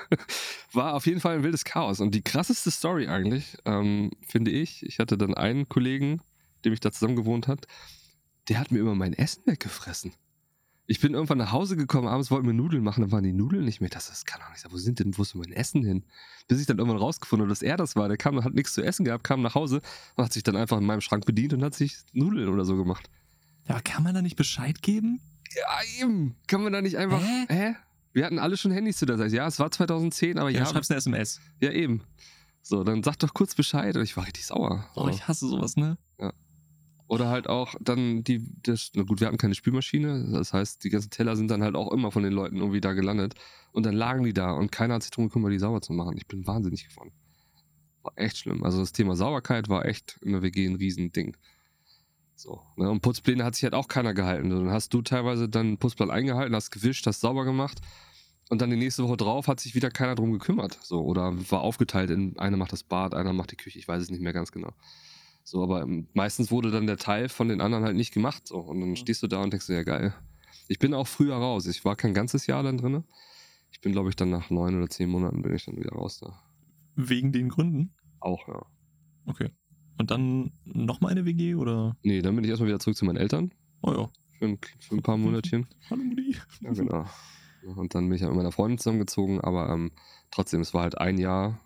A: War auf jeden Fall ein wildes Chaos. Und die krasseste Story eigentlich, ähm, finde ich, ich hatte dann einen Kollegen, dem ich da zusammen gewohnt hat, der hat mir immer mein Essen weggefressen. Ich bin irgendwann nach Hause gekommen, abends wollten wir Nudeln machen, dann waren die Nudeln nicht mehr. Das, das kann doch nicht sein. Wo sind denn, wo ist denn mein Essen hin? Bis ich dann irgendwann rausgefunden habe, dass er das war. Der kam, hat nichts zu essen gehabt, kam nach Hause und hat sich dann einfach in meinem Schrank bedient und hat sich Nudeln oder so gemacht.
B: Ja, aber kann man da nicht Bescheid geben?
A: Ja, eben. Kann man da nicht einfach.
B: Hä?
A: Hä? Wir hatten alle schon Handys zu der Zeit. Ja, es war 2010, aber
B: Ja,
A: ja.
B: du schreibst eine SMS.
A: Ja, eben. So, dann sag doch kurz Bescheid. Und ich war richtig sauer.
B: Oh, ich hasse sowas, ne?
A: Oder halt auch dann die. Das, na gut, wir hatten keine Spülmaschine. Das heißt, die ganzen Teller sind dann halt auch immer von den Leuten irgendwie da gelandet. Und dann lagen die da und keiner hat sich drum gekümmert, die sauber zu machen. Ich bin wahnsinnig geworden. War echt schlimm. Also das Thema Sauberkeit war echt in der WG ein Riesending. So. Ne? Und Putzpläne hat sich halt auch keiner gehalten. Dann hast du teilweise dann einen Putzplan eingehalten, hast gewischt, hast sauber gemacht. Und dann die nächste Woche drauf hat sich wieder keiner drum gekümmert. So. Oder war aufgeteilt in einer macht das Bad, einer macht die Küche. Ich weiß es nicht mehr ganz genau. So, aber meistens wurde dann der Teil von den anderen halt nicht gemacht. So. Und dann stehst du da und denkst dir, ja geil. Ich bin auch früher raus. Ich war kein ganzes Jahr dann drin. Ich bin, glaube ich, dann nach neun oder zehn Monaten bin ich dann wieder raus da.
B: Wegen den Gründen?
A: Auch, ja.
B: Okay. Und dann nochmal eine WG oder?
A: Nee, dann bin ich erstmal wieder zurück zu meinen Eltern.
B: Oh ja.
A: Für ein, für ein paar Monatchen.
B: Hallo Mutti.
A: Ja, genau. Und dann bin ich halt mit meiner Freundin zusammengezogen, aber ähm, trotzdem, es war halt ein Jahr.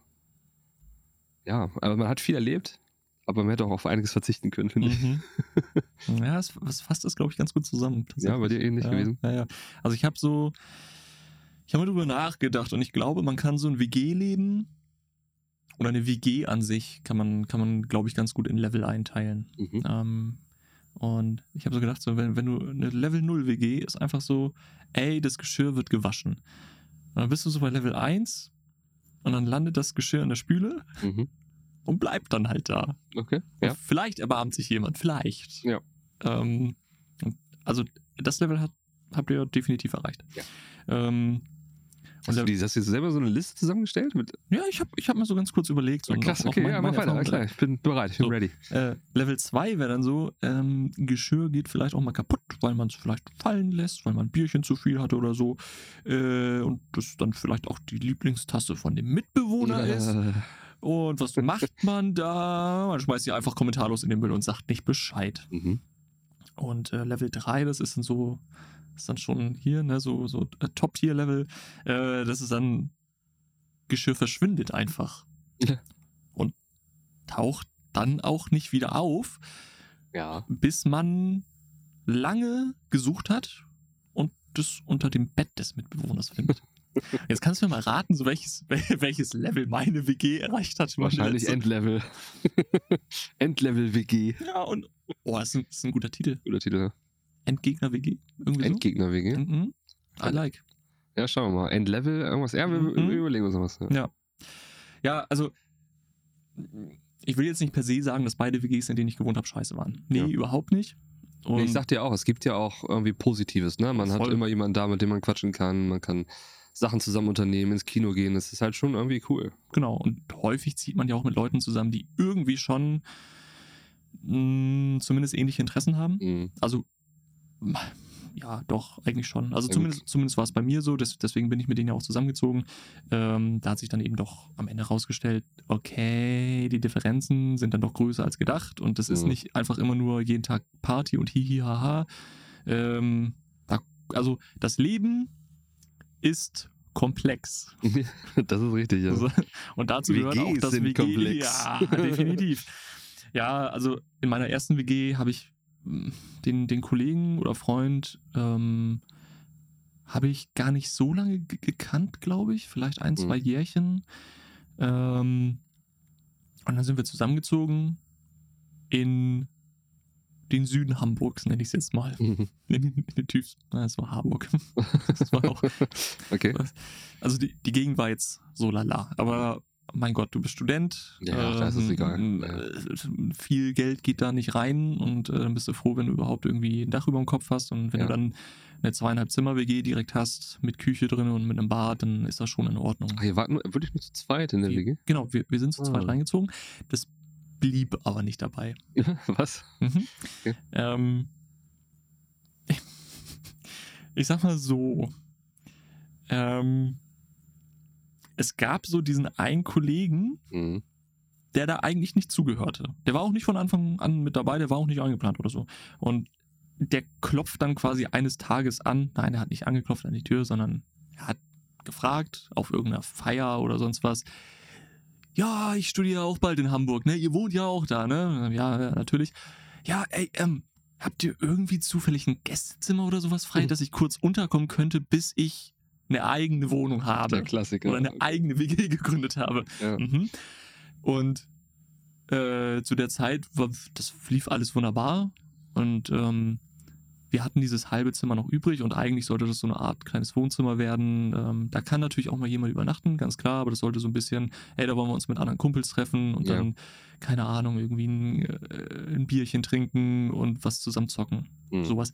A: Ja, aber man hat viel erlebt, aber man hätte auch auf einiges verzichten können, finde ich.
B: Mhm. ja, es, es fasst das, glaube ich, ganz gut zusammen.
A: Ja, bei dir ähnlich
B: ja,
A: gewesen.
B: Ja, ja. Also ich habe so, ich habe mal drüber nachgedacht und ich glaube, man kann so ein WG-Leben oder eine WG an sich kann man, kann man, glaube ich, ganz gut in Level einteilen.
A: Mhm.
B: Ähm, und ich habe so gedacht, so, wenn, wenn du eine Level 0 WG ist einfach so, ey, das Geschirr wird gewaschen. Und dann bist du so bei Level 1 und dann landet das Geschirr in der Spüle
A: Mhm.
B: Und bleibt dann halt da.
A: Okay, ja.
B: Vielleicht erbarmt sich jemand, vielleicht.
A: Ja.
B: Ähm, also das Level hat, habt ihr definitiv erreicht.
A: Ja.
B: Ähm,
A: Hast du, die, hast du jetzt selber so eine Liste zusammengestellt? Mit,
B: ja, ich habe ich hab mir so ganz kurz überlegt. auch- auch
A: okay,
B: mein-
A: ja, mach weiter. Klar, ich bin bereit, ich bin
B: So.
A: ready.
B: Äh, Level 2 wäre dann so, ähm, Geschirr geht vielleicht auch mal kaputt, weil man es vielleicht fallen lässt, weil man ein Bierchen zu viel hatte oder so. Äh, und das dann vielleicht auch die Lieblingstasse von dem Mitbewohner ist. Und was macht man da? Man schmeißt sie einfach kommentarlos in den Müll und sagt nicht Bescheid.
A: mhm.
B: Und äh, Level 3, das ist dann so, ist dann schon hier, ne, so, so äh, Top-Tier-Level. Äh, das ist dann, Geschirr verschwindet einfach.
A: Ja.
B: Und taucht dann auch nicht wieder auf,
A: Ja.
B: bis man lange gesucht hat und das unter dem Bett des Mitbewohners findet. Jetzt kannst du mir mal raten, so welches, wel- welches Level meine WG erreicht hat.
A: Wahrscheinlich
B: Letzte-
A: Endlevel. Endlevel WG.
B: Ja, und. Oh, das ist ein, das ist ein guter Titel.
A: Guter Titel. ne?
B: Endgegner WG. Irgendwie.
A: Endgegner WG.
B: Mhm. I like.
A: Ja, schauen wir mal. Endlevel, irgendwas. Ja, wir,
B: Mhm.
A: überlegen uns noch was. Ja.
B: Ja. Ja, also. Ich will jetzt nicht per se sagen, dass beide WGs, in denen ich gewohnt habe, scheiße waren. Nee,
A: Ja.
B: überhaupt nicht. Und
A: ich sag dir auch, es gibt ja auch irgendwie Positives, ne? Man hat
B: Voll.
A: immer jemanden da, mit dem man quatschen kann, man kann Sachen zusammen unternehmen, ins Kino gehen, das ist halt schon irgendwie cool.
B: Genau, und häufig zieht man ja auch mit Leuten zusammen, die irgendwie schon mh, zumindest ähnliche Interessen haben.
A: Mhm.
B: Also Ja, doch, eigentlich schon. Also zumindest, zumindest war es bei mir so, des, deswegen bin ich mit denen ja auch zusammengezogen. Ähm, da hat sich dann eben doch am Ende rausgestellt, okay, die Differenzen sind dann doch größer als gedacht und das ist
A: Mhm.
B: nicht einfach immer nur jeden Tag Party und hihi haha. Ähm, da, also das Leben ist komplex.
A: das ist richtig, ja.
B: Also, und dazu gehört auch
A: WGs
B: das
A: sind
B: WG.
A: komplex.
B: Ja, definitiv. ja, also in meiner ersten WG habe ich den, den Kollegen oder Freund ähm, habe ich gar nicht so lange ge- gekannt, glaube ich. Vielleicht ein, zwei
A: Mhm.
B: Jährchen. Ähm, und dann sind wir zusammengezogen in den Süden Hamburgs, nenne ich es jetzt mal.
A: Mhm.
B: In, den-. Na, es war Hamburg. Das war auch
A: okay.
B: also die, die Gegend war jetzt so lala, aber mein Gott, du bist Student.
A: Ja, da ist es egal.
B: äh, Viel Geld geht da nicht rein und äh, dann bist du froh, wenn du überhaupt irgendwie ein Dach über dem Kopf hast und wenn
A: Ja.
B: du dann eine zweieinhalb Zimmer WG direkt hast mit Küche drin und mit einem Bad, dann ist das schon in Ordnung.
A: Ach, ihr wart nur, wirklich nur zu zweit in der
B: Wir-
A: WG?
B: Genau, wir, wir sind zu zweit
A: Ah.
B: reingezogen. Das blieb aber nicht dabei.
A: Was?
B: Mhm.
A: Okay.
B: Ähm, ich sag mal so. Ähm, es gab so diesen einen Kollegen,
A: Mhm.
B: der da eigentlich nicht zugehörte. Der war auch nicht von Anfang an mit dabei, der war auch nicht eingeplant oder so. Und der klopft dann quasi eines Tages an. Nein, er hat nicht angeklopft an die Tür, sondern er hat gefragt auf irgendeiner Feier oder sonst was. Ja, ich studiere auch bald in Hamburg, ne? Ihr wohnt ja auch da, ne? Ja, natürlich. Ja, ey, ähm, habt ihr irgendwie zufällig ein Gästezimmer oder sowas frei,
A: Mhm.
B: dass ich kurz unterkommen könnte, bis ich eine eigene Wohnung habe?
A: Der Klassiker.
B: Oder eine eigene WG gegründet habe.
A: ja.
B: Mhm. Und äh, zu der Zeit, war, das lief alles wunderbar. Und ähm, wir hatten dieses halbe Zimmer noch übrig und eigentlich sollte das so eine Art kleines Wohnzimmer werden. Ähm, da kann natürlich auch mal jemand übernachten, ganz klar, aber das sollte so ein bisschen, hey, da wollen wir uns mit anderen Kumpels treffen und
A: Ja.
B: dann, keine Ahnung, irgendwie ein, äh, ein Bierchen trinken und was zusammen zocken.
A: Mhm.
B: Sowas.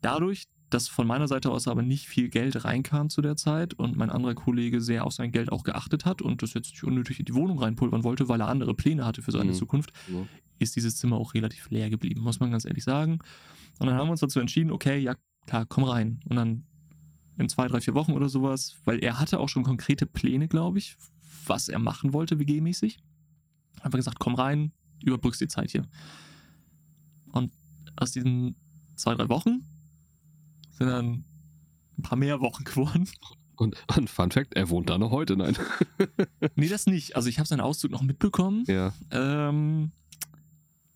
B: Dadurch, dass von meiner Seite aus aber nicht viel Geld reinkam zu der Zeit und mein anderer Kollege sehr auf sein Geld auch geachtet hat und das jetzt nicht unnötig in die Wohnung reinpulvern wollte, weil er andere Pläne hatte für seine
A: Mhm.
B: Zukunft,
A: Ja.
B: ist dieses Zimmer auch relativ leer geblieben, muss man ganz ehrlich sagen. Und dann haben wir uns dazu entschieden, okay, ja klar, komm rein. Und dann in zwei, drei, vier Wochen oder sowas, weil er hatte auch schon konkrete Pläne, glaube ich, was er machen wollte, WG-mäßig. Haben wir gesagt, komm rein, überbrückst die Zeit hier. Und aus diesen zwei, drei Wochen sind dann ein paar mehr Wochen geworden.
A: Und, und Fun Fact, er wohnt da noch heute, nein.
B: Nee, das nicht. Also ich habe seinen Auszug noch mitbekommen.
A: ja.
B: Ähm,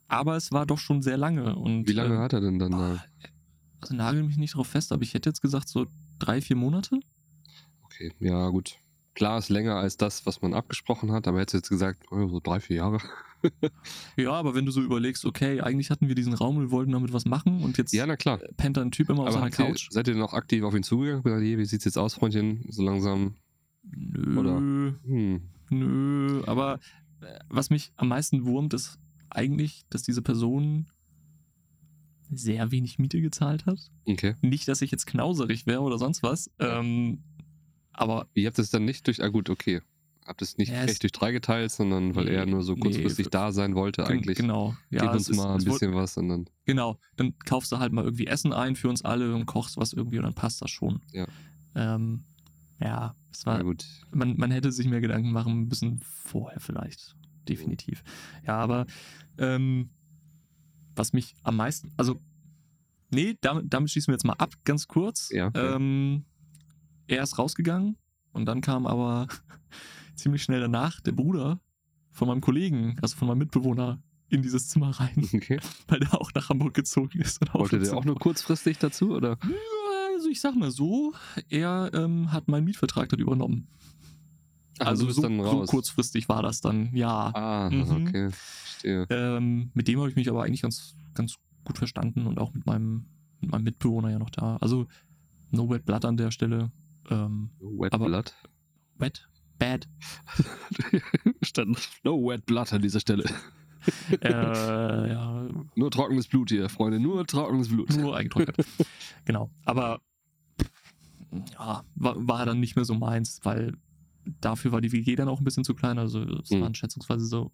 B: aber es war doch schon sehr lange. Und,
A: Wie lange
B: ähm,
A: hat er denn dann
B: boah,
A: da?
B: Also nagel mich nicht drauf fest, aber ich hätte jetzt gesagt so drei, vier Monate.
A: Okay, ja, gut. Klar ist länger als das, was man abgesprochen hat, aber hättest du jetzt gesagt, oh, so drei, vier Jahre.
B: Ja, aber wenn du so überlegst, okay, eigentlich hatten wir diesen Raum, wir wollten damit was machen und jetzt
A: Ja, na klar.
B: pennt da ein Typ immer auf
A: Aber
B: seiner
A: habt ihr,
B: Couch.
A: seid ihr denn auch aktiv auf ihn zugegangen? Gesagt, hey, wie sieht's jetzt aus, Freundchen? So langsam.
B: Nö,
A: Oder- Hm.
B: nö. Aber äh, was mich am meisten wurmt, ist eigentlich, dass diese Person sehr wenig Miete gezahlt hat.
A: Okay.
B: Nicht, dass ich jetzt knauserig wäre oder sonst was. Ähm, aber
A: Ihr habt es dann nicht durch, ah gut, okay. Habt es nicht
B: Ja,
A: recht durch drei geteilt, sondern weil er nur so
B: Nee,
A: kurzfristig
B: f-
A: da sein wollte,
B: gen-
A: eigentlich.
B: genau. Ja,
A: Gib uns
B: ist-
A: mal ein bisschen was und dann.
B: Genau, dann kaufst du halt mal irgendwie Essen ein für uns alle und kochst was irgendwie und dann passt das schon.
A: Ja.
B: Ähm, ja, es war,
A: Na gut.
B: man, man hätte sich mehr Gedanken machen müssen vorher vielleicht. Definitiv. Ja, aber ähm, was mich am meisten, also, nee, damit, damit schließen wir jetzt mal ab, ganz kurz.
A: Ja, ja.
B: Ähm, er ist rausgegangen und dann kam aber ziemlich schnell danach der Bruder von meinem Kollegen, also von meinem Mitbewohner, in dieses Zimmer rein,
A: Okay.
B: weil der auch nach Hamburg gezogen ist. Und
A: Wollte der
B: Zimmer
A: auch nur kurzfristig dazu, oder?
B: also ich sag mal so, er ähm, hat meinen Mietvertrag dann übernommen.
A: Ach,
B: also so, so kurzfristig war das dann, ja.
A: Ah,
B: Mhm.
A: okay. Verstehe.
B: Ähm, mit dem habe ich mich aber eigentlich ganz, ganz gut verstanden und auch mit meinem, mit meinem Mitbewohner ja noch da. Also no wet blood an der Stelle. Ähm,
A: Wet
B: aber-
A: Blood.
B: wet, bad.
A: Stand no wet blood an dieser Stelle.
B: äh, ja,
A: Nur trockenes Blut hier, Freunde. Nur trockenes Blut.
B: nur eingetrocknet. genau. Aber ja, war, war dann nicht mehr so meins, weil dafür war die WG dann auch ein bisschen zu klein. Also es
A: Mhm.
B: waren schätzungsweise so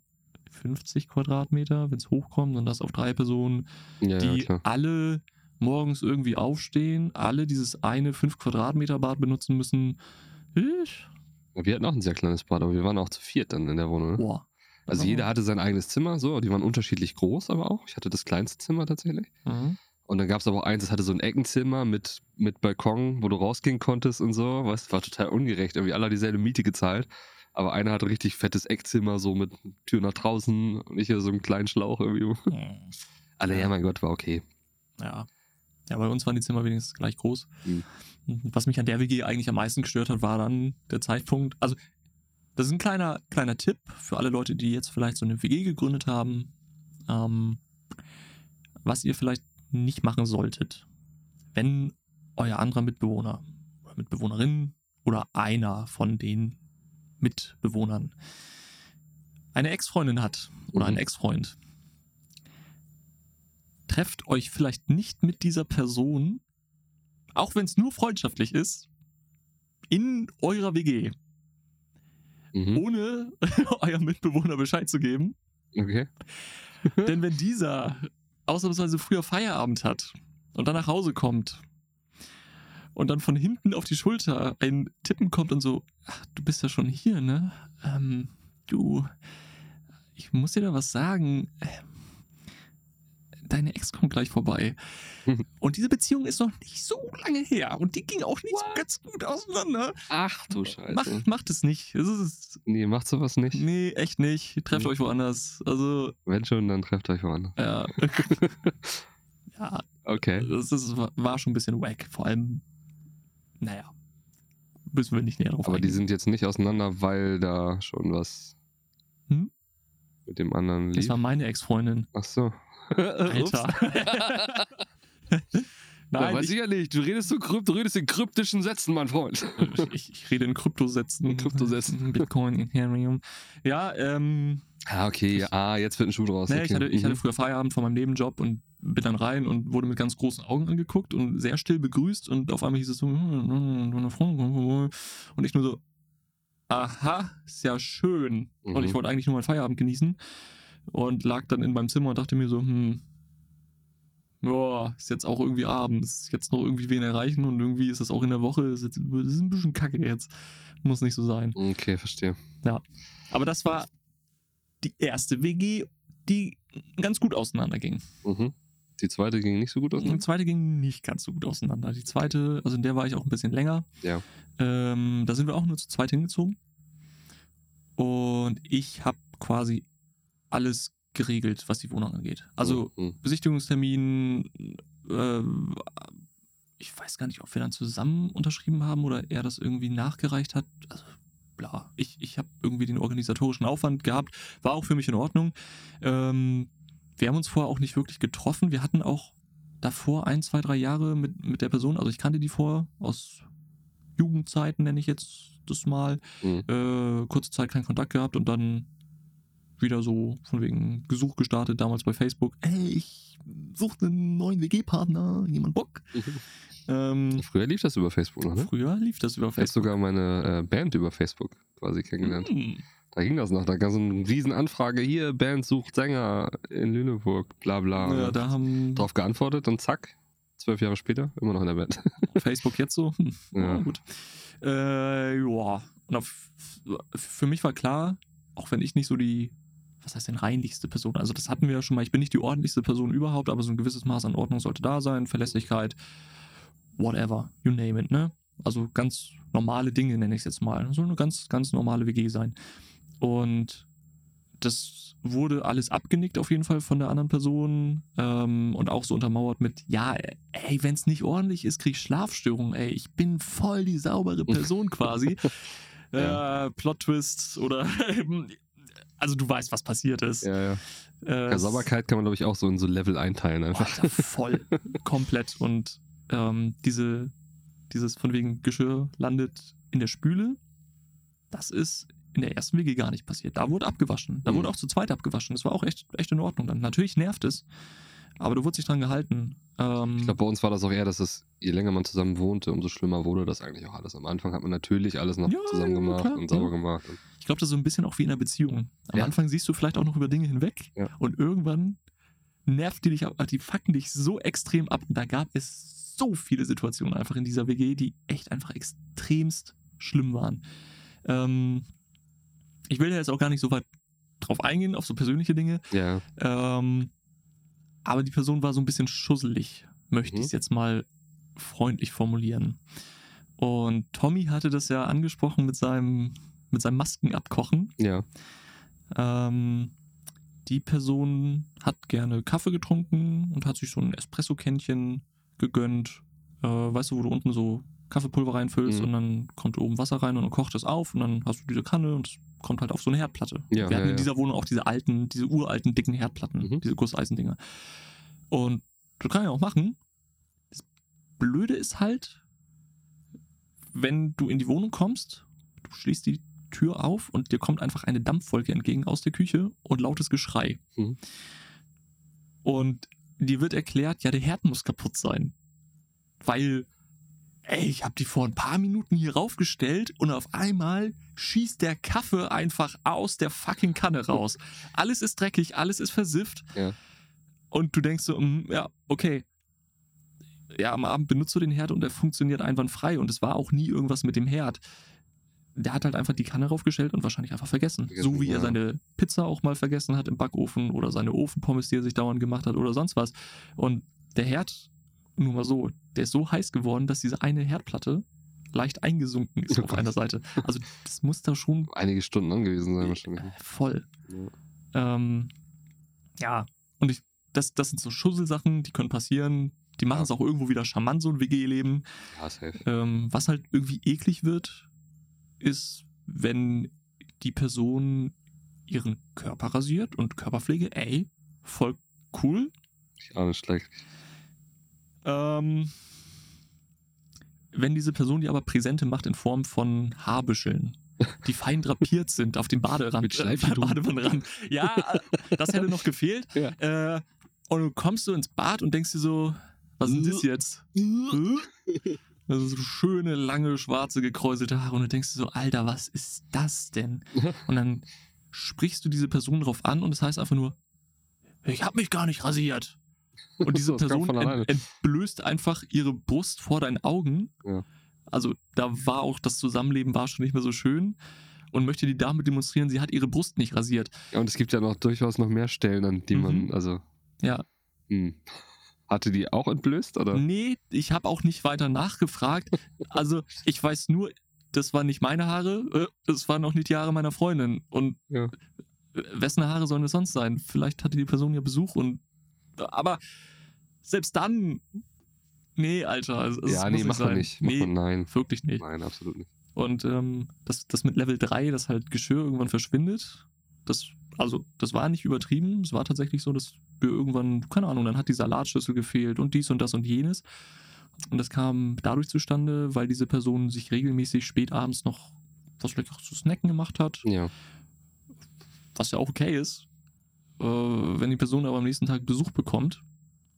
B: 50 Quadratmeter, wenn es hochkommt und das auf drei Personen,
A: Ja,
B: die
A: ja,
B: alle morgens irgendwie aufstehen, alle dieses eine 5 Quadratmeter Bad benutzen müssen. Ich,
A: Wir hatten auch ein sehr kleines Bad, aber wir waren auch zu viert dann in der Wohnung. Ne?
B: boah.
A: Also jeder hatte sein eigenes Zimmer, so, die waren unterschiedlich groß, aber auch. Ich hatte das kleinste Zimmer tatsächlich.
B: Mhm.
A: Und dann gab es aber auch eins, das hatte so ein Eckenzimmer mit, mit Balkon, wo du rausgehen konntest und so. Was war total ungerecht. Irgendwie alle haben dieselbe Miete gezahlt. Aber einer hatte richtig fettes Eckzimmer, so mit Tür nach draußen und ich hier so einen kleinen Schlauch irgendwie. Alle, ja, mein Gott, war okay.
B: Ja. Ja, bei uns waren die Zimmer wenigstens gleich groß.
A: Mhm.
B: Was mich an der WG eigentlich am meisten gestört hat, war dann der Zeitpunkt. Also, das ist ein kleiner, kleiner Tipp für alle Leute, die jetzt vielleicht so eine WG gegründet haben. Ähm, was ihr vielleicht nicht machen solltet, wenn euer anderer Mitbewohner oder Mitbewohnerin oder einer von den Mitbewohnern eine Ex-Freundin hat oder
A: Mhm.
B: einen Ex-Freund, trefft euch vielleicht nicht mit dieser Person, auch wenn es nur freundschaftlich ist, in eurer WG,
A: Mhm.
B: ohne eurem Mitbewohner Bescheid zu geben.
A: Okay.
B: Denn wenn dieser ausnahmsweise früher Feierabend hat und dann nach Hause kommt und dann von hinten auf die Schulter ein Tippen kommt und so, ach, du bist ja schon hier, ne? Ähm, du, ich muss dir da was sagen. Ähm, Deine Ex kommt gleich vorbei. Und diese Beziehung ist noch nicht so lange her. Und die ging auch nicht so ganz gut auseinander.
A: Ach du Scheiße.
B: Macht, macht es nicht. Es ist,
A: Nee, macht sowas nicht.
B: nee, echt nicht. Trefft
A: Nee.
B: euch woanders. Also,
A: Wenn schon, dann trefft euch woanders.
B: ja. ja,
A: Okay.
B: das ist, war schon ein bisschen wack. Vor allem, naja, müssen wir nicht näher drauf
A: Aber die
B: eingehen.
A: sind jetzt nicht auseinander, weil da schon was
B: Hm?
A: mit dem anderen
B: Das
A: lief.
B: war meine Ex-Freundin.
A: Ach so.
B: Alter.
A: Nein,
B: Nein,
A: weiß ich, ja nicht. Du redest, so krypt, du redest in kryptischen Sätzen, mein Freund.
B: ich, ich rede in Kryptosätzen.
A: In Kryptosätzen.
B: Bitcoin, Ethereum. Ja, ähm,
A: Ah, okay. Ja, ah, jetzt wird ein Schuh draus.
B: Nee,
A: okay.
B: ich, hatte, ich
A: Mhm.
B: hatte früher Feierabend von meinem Nebenjob und bin dann rein und wurde mit ganz großen Augen angeguckt und sehr still begrüßt und auf einmal hieß es so, und ich nur so, aha, ist ja schön. Und
A: Mhm.
B: ich wollte eigentlich nur meinen Feierabend genießen und lag dann in meinem Zimmer und dachte mir so, hm, boah, ist jetzt auch irgendwie abends, jetzt noch irgendwie wen erreichen und irgendwie ist das auch in der Woche, ist, jetzt, ist ein bisschen kacke jetzt. Muss nicht so sein.
A: Okay, verstehe.
B: Aber das war die erste WG, die ganz gut auseinanderging.
A: Mhm. Die zweite ging nicht so gut
B: Die
A: auseinander.
B: zweite ging nicht ganz so gut auseinander. Die zweite, also in der war ich auch ein bisschen länger.
A: Ja.
B: Ähm, da sind wir auch nur zu zweit hingezogen. Und ich habe quasi alles geregelt, was die Wohnung angeht. Also
A: Mhm.
B: Besichtigungstermin, äh, ich weiß gar nicht, ob wir dann zusammen unterschrieben haben oder er das irgendwie nachgereicht hat. Also, bla. Ich, ich habe irgendwie den organisatorischen Aufwand gehabt. War auch für mich in Ordnung. Ähm, wir haben uns vorher auch nicht wirklich getroffen. Wir hatten auch davor ein, zwei, drei Jahre mit, mit der Person, also ich kannte die vorher aus Jugendzeiten, nenne ich jetzt das mal.
A: Mhm.
B: Äh, kurze Zeit keinen Kontakt gehabt und dann wieder so von wegen Gesuch gestartet, damals bei Facebook. Ey, ich suche einen neuen WG-Partner, jemand Bock? Ähm,
A: Früher lief das über Facebook noch, ne?
B: früher lief das über
A: Ich
B: Facebook.
A: sogar meine äh, Band über Facebook quasi kennengelernt.
B: Hm.
A: Da ging das noch. Da gab es so eine riesen Anfrage. Hier, Band sucht Sänger in Lüneburg, bla bla.
B: Ja, da haben
A: drauf geantwortet und zack, zwölf Jahre später, immer noch in der Band.
B: Facebook jetzt so. Hm,
A: Ja.
B: ja. gut. Äh, ja. Und auf, für mich war klar, auch wenn ich nicht so die, was heißt denn reinlichste Person, also das hatten wir ja schon mal, ich bin nicht die ordentlichste Person überhaupt, aber so ein gewisses Maß an Ordnung sollte da sein, Verlässlichkeit, whatever, you name it, ne? Also ganz normale Dinge nenne ich es jetzt mal. Soll eine ganz, ganz normale WG sein. Und das wurde alles abgenickt auf jeden Fall von der anderen Person ähm, und auch so untermauert mit, ja, ey, wenn es nicht ordentlich ist, krieg ich Schlafstörungen, ey, ich bin voll die saubere Person quasi.
A: Ja.
B: äh, Plot-Twist oder also du weißt, was passiert ist.
A: Ja, ja.
B: Äh,
A: Sauberkeit kann man, glaube ich, auch so in so Level einteilen einfach.
B: Alter, voll, komplett. Und ähm, diese, dieses von wegen Geschirr landet in der Spüle, das ist in der ersten WG gar nicht passiert. Da wurde abgewaschen. Da
A: Mhm.
B: wurde auch zu zweit abgewaschen. Das war auch echt, echt in Ordnung dann. Natürlich nervt es, aber du wurdest dich dran gehalten. Ähm,
A: Ich glaube, bei uns war das auch eher, dass es, je länger man zusammen wohnte, umso schlimmer wurde das eigentlich auch alles. Am Anfang hat man natürlich alles noch
B: Ja,
A: zusammen
B: ja,
A: gemacht
B: klar,
A: und sauber
B: ja.
A: gemacht. Und
B: Ich glaube, das ist so ein bisschen auch wie in einer Beziehung. Am
A: Ja.
B: Anfang siehst du vielleicht auch noch über Dinge hinweg
A: Ja.
B: und irgendwann nervt die dich ab, die fucken dich so extrem ab. Und da gab es so viele Situationen einfach in dieser WG, die echt einfach extremst schlimm waren. Ähm, ich will da jetzt auch gar nicht so weit drauf eingehen, auf so persönliche Dinge.
A: Ja.
B: Ähm, aber die Person war so ein bisschen schusselig, möchte
A: Mhm.
B: ich es jetzt mal freundlich formulieren. Und Tommy hatte das ja angesprochen mit seinem, mit seinem Maskenabkochen.
A: Ja.
B: Ähm, die Person hat gerne Kaffee getrunken und hat sich so ein Espresso-Kännchen gegönnt. Äh, weißt du, wo du unten so Kaffeepulver reinfüllst
A: Mhm.
B: und dann kommt oben Wasser rein und dann kocht es auf und dann hast du diese Kanne und es kommt halt auf so eine Herdplatte.
A: Ja,
B: Wir hatten
A: ja,
B: in
A: ja.
B: dieser Wohnung auch diese alten, diese uralten, dicken Herdplatten,
A: Mhm.
B: diese Gusseisendinger. Und das kann ich auch machen. Blöde ist halt, wenn du in die Wohnung kommst, du schließt die Tür auf und dir kommt einfach eine Dampfwolke entgegen aus der Küche und lautes Geschrei.
A: Mhm.
B: Und dir wird erklärt, ja, der Herd muss kaputt sein. Weil, ey, ich habe die vor ein paar Minuten hier raufgestellt und auf einmal schießt der Kaffee einfach aus der fucking Kanne raus. Alles ist dreckig, alles ist versifft.
A: Ja.
B: Und du denkst so, mm, ja, okay. Ja, am Abend benutzt du den Herd und der funktioniert einwandfrei. Und es war auch nie irgendwas mit dem Herd. Der hat halt einfach die Kanne raufgestellt und wahrscheinlich einfach vergessen.
A: Vergessen,
B: so wie er
A: ja.
B: seine Pizza auch mal vergessen hat im Backofen oder seine Ofenpommes, die er sich dauernd gemacht hat oder sonst was. Und der Herd, nur mal so, der ist so heiß geworden, dass diese eine Herdplatte leicht eingesunken ist
A: Oh
B: auf einer Seite. Also das muss da schon
A: Einige Stunden angewiesen sein wahrscheinlich.
B: voll.
A: Ja.
B: Ähm, ja, und ich, das, das sind so Schusselsachen, die können passieren. Die machen es auch irgendwo wieder charmant, so ein WG-Leben.
A: Ja, safe.
B: Ähm, was halt irgendwie eklig wird, ist, wenn die Person ihren Körper rasiert und Körperpflege, ey, voll cool.
A: Ja, nicht schlecht.
B: Ähm, wenn diese Person die aber Präsente macht in Form von Haarbüscheln, die fein drapiert sind auf dem Baderand,
A: Mit
B: äh, Badewannenrand. Ja, äh, das hätte noch gefehlt.
A: Ja.
B: Äh, und du kommst so ins Bad und denkst dir so, was ist das jetzt? Also so schöne, lange, schwarze, gekräuselte Haare und du denkst dir so, Alter, was ist das denn? Und dann sprichst du diese Person drauf an und es heißt einfach nur, ich habe mich gar nicht rasiert. Und diese
A: Das
B: Person ent entblößt einfach ihre Brust vor deinen Augen.
A: Ja.
B: Also da war auch das Zusammenleben war schon nicht mehr so schön und möchte die damit demonstrieren, sie hat ihre Brust nicht rasiert.
A: Ja, und es gibt ja noch durchaus noch mehr Stellen, an die man,
B: Mhm.
A: also,
B: Ja,
A: hm. Hatte die auch entblößt, oder?
B: nee, ich habe auch nicht weiter nachgefragt. Also ich weiß nur, das waren nicht meine Haare, äh, das waren auch nicht die Haare meiner Freundin. Und
A: Ja.
B: wessen Haare sollen es sonst sein? Vielleicht hatte die Person ja Besuch und aber selbst dann, nee, Alter, also, es
A: ja,
B: muss
A: nee, macht man nicht. Macht
B: Nee,
A: man, nein.
B: wirklich nicht.
A: Nein, absolut nicht.
B: Und ähm, das, das mit Level 3, dass halt Geschirr irgendwann verschwindet, das, also, das war nicht übertrieben. Es war tatsächlich so, dass wir irgendwann, keine Ahnung, dann hat die Salatschüssel gefehlt und dies und das und jenes. Und das kam dadurch zustande, weil diese Person sich regelmäßig spät abends noch was Leckeres zu snacken gemacht hat,
A: Ja.
B: was ja auch okay ist. Äh, wenn die Person aber am nächsten Tag Besuch bekommt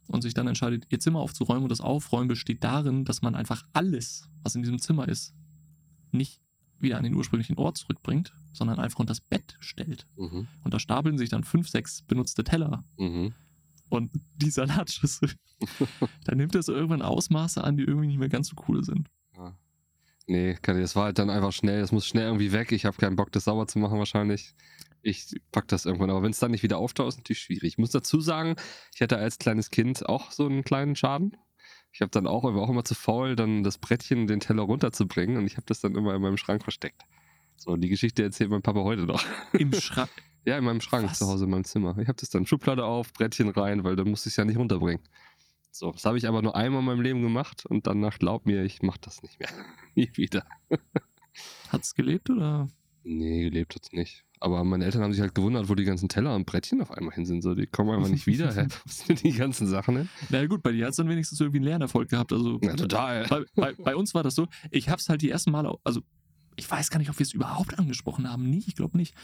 B: und sich dann entscheidet, ihr Zimmer aufzuräumen und das Aufräumen besteht darin, dass man einfach alles, was in diesem Zimmer ist, nicht wieder an den ursprünglichen Ort zurückbringt, sondern einfach unter das Bett stellt.
A: Mhm.
B: Und da stapeln sich dann fünf, sechs benutzte Teller
A: Mhm.
B: und die Salatschüssel. dann nimmt das irgendwann Ausmaße an, die irgendwie nicht mehr ganz so cool sind.
A: Ja. Nee, das war halt dann einfach schnell. Das muss schnell irgendwie weg. Ich habe keinen Bock, das sauber zu machen wahrscheinlich. Ich pack das irgendwann. Aber wenn es dann nicht wieder auftaucht, ist natürlich schwierig. Ich muss dazu sagen, ich hatte als kleines Kind auch so einen kleinen Schaden. Ich habe dann auch, war auch immer zu faul, dann das Brettchen, den Teller runterzubringen und ich habe das dann immer in meinem Schrank versteckt. So, die Geschichte erzählt mein Papa heute noch.
B: Im Schrank.
A: Ja, in meinem Schrank
B: Was?
A: zu Hause in meinem Zimmer. Ich habe das dann Schublade auf, Brettchen rein, weil dann musste ich es ja nicht runterbringen. So, das habe ich aber nur einmal in meinem Leben gemacht und danach glaub mir, ich mache das nicht mehr. Nie wieder.
B: Hat's gelebt oder?
A: Nee, gelebt hat's nicht. Aber meine Eltern haben sich halt gewundert, wo die ganzen Teller und Brettchen auf einmal hin sind. So, die kommen einfach nicht wieder. Hä? Wo sind die ganzen Sachen hin?
B: Na ja, gut, bei dir hat's dann wenigstens irgendwie einen Lernerfolg gehabt. Also
A: Ja, total.
B: bei, bei, bei uns war das so, ich hab's halt die ersten Male, also ich weiß gar nicht, ob wir es überhaupt angesprochen haben. Nee, ich glaube nicht.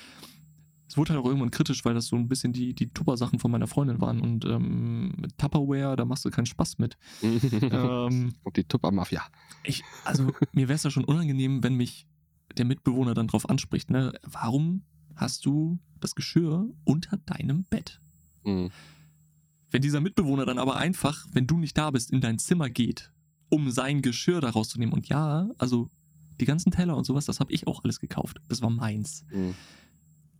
B: Es wurde halt auch irgendwann kritisch, weil das so ein bisschen die, die Tupper-Sachen von meiner Freundin waren. Und ähm, mit Tupperware, da machst du keinen Spaß mit. ähm,
A: und die Tupper-Mafia.
B: also mir wäre es ja schon unangenehm, wenn mich der Mitbewohner dann drauf anspricht. Ne? Warum hast du das Geschirr unter deinem Bett?
A: Mhm.
B: Wenn dieser Mitbewohner dann aber einfach, wenn du nicht da bist, in dein Zimmer geht, um sein Geschirr da rauszunehmen. Und ja, also die ganzen Teller und sowas, das habe ich auch alles gekauft. Das war meins.
A: Mhm.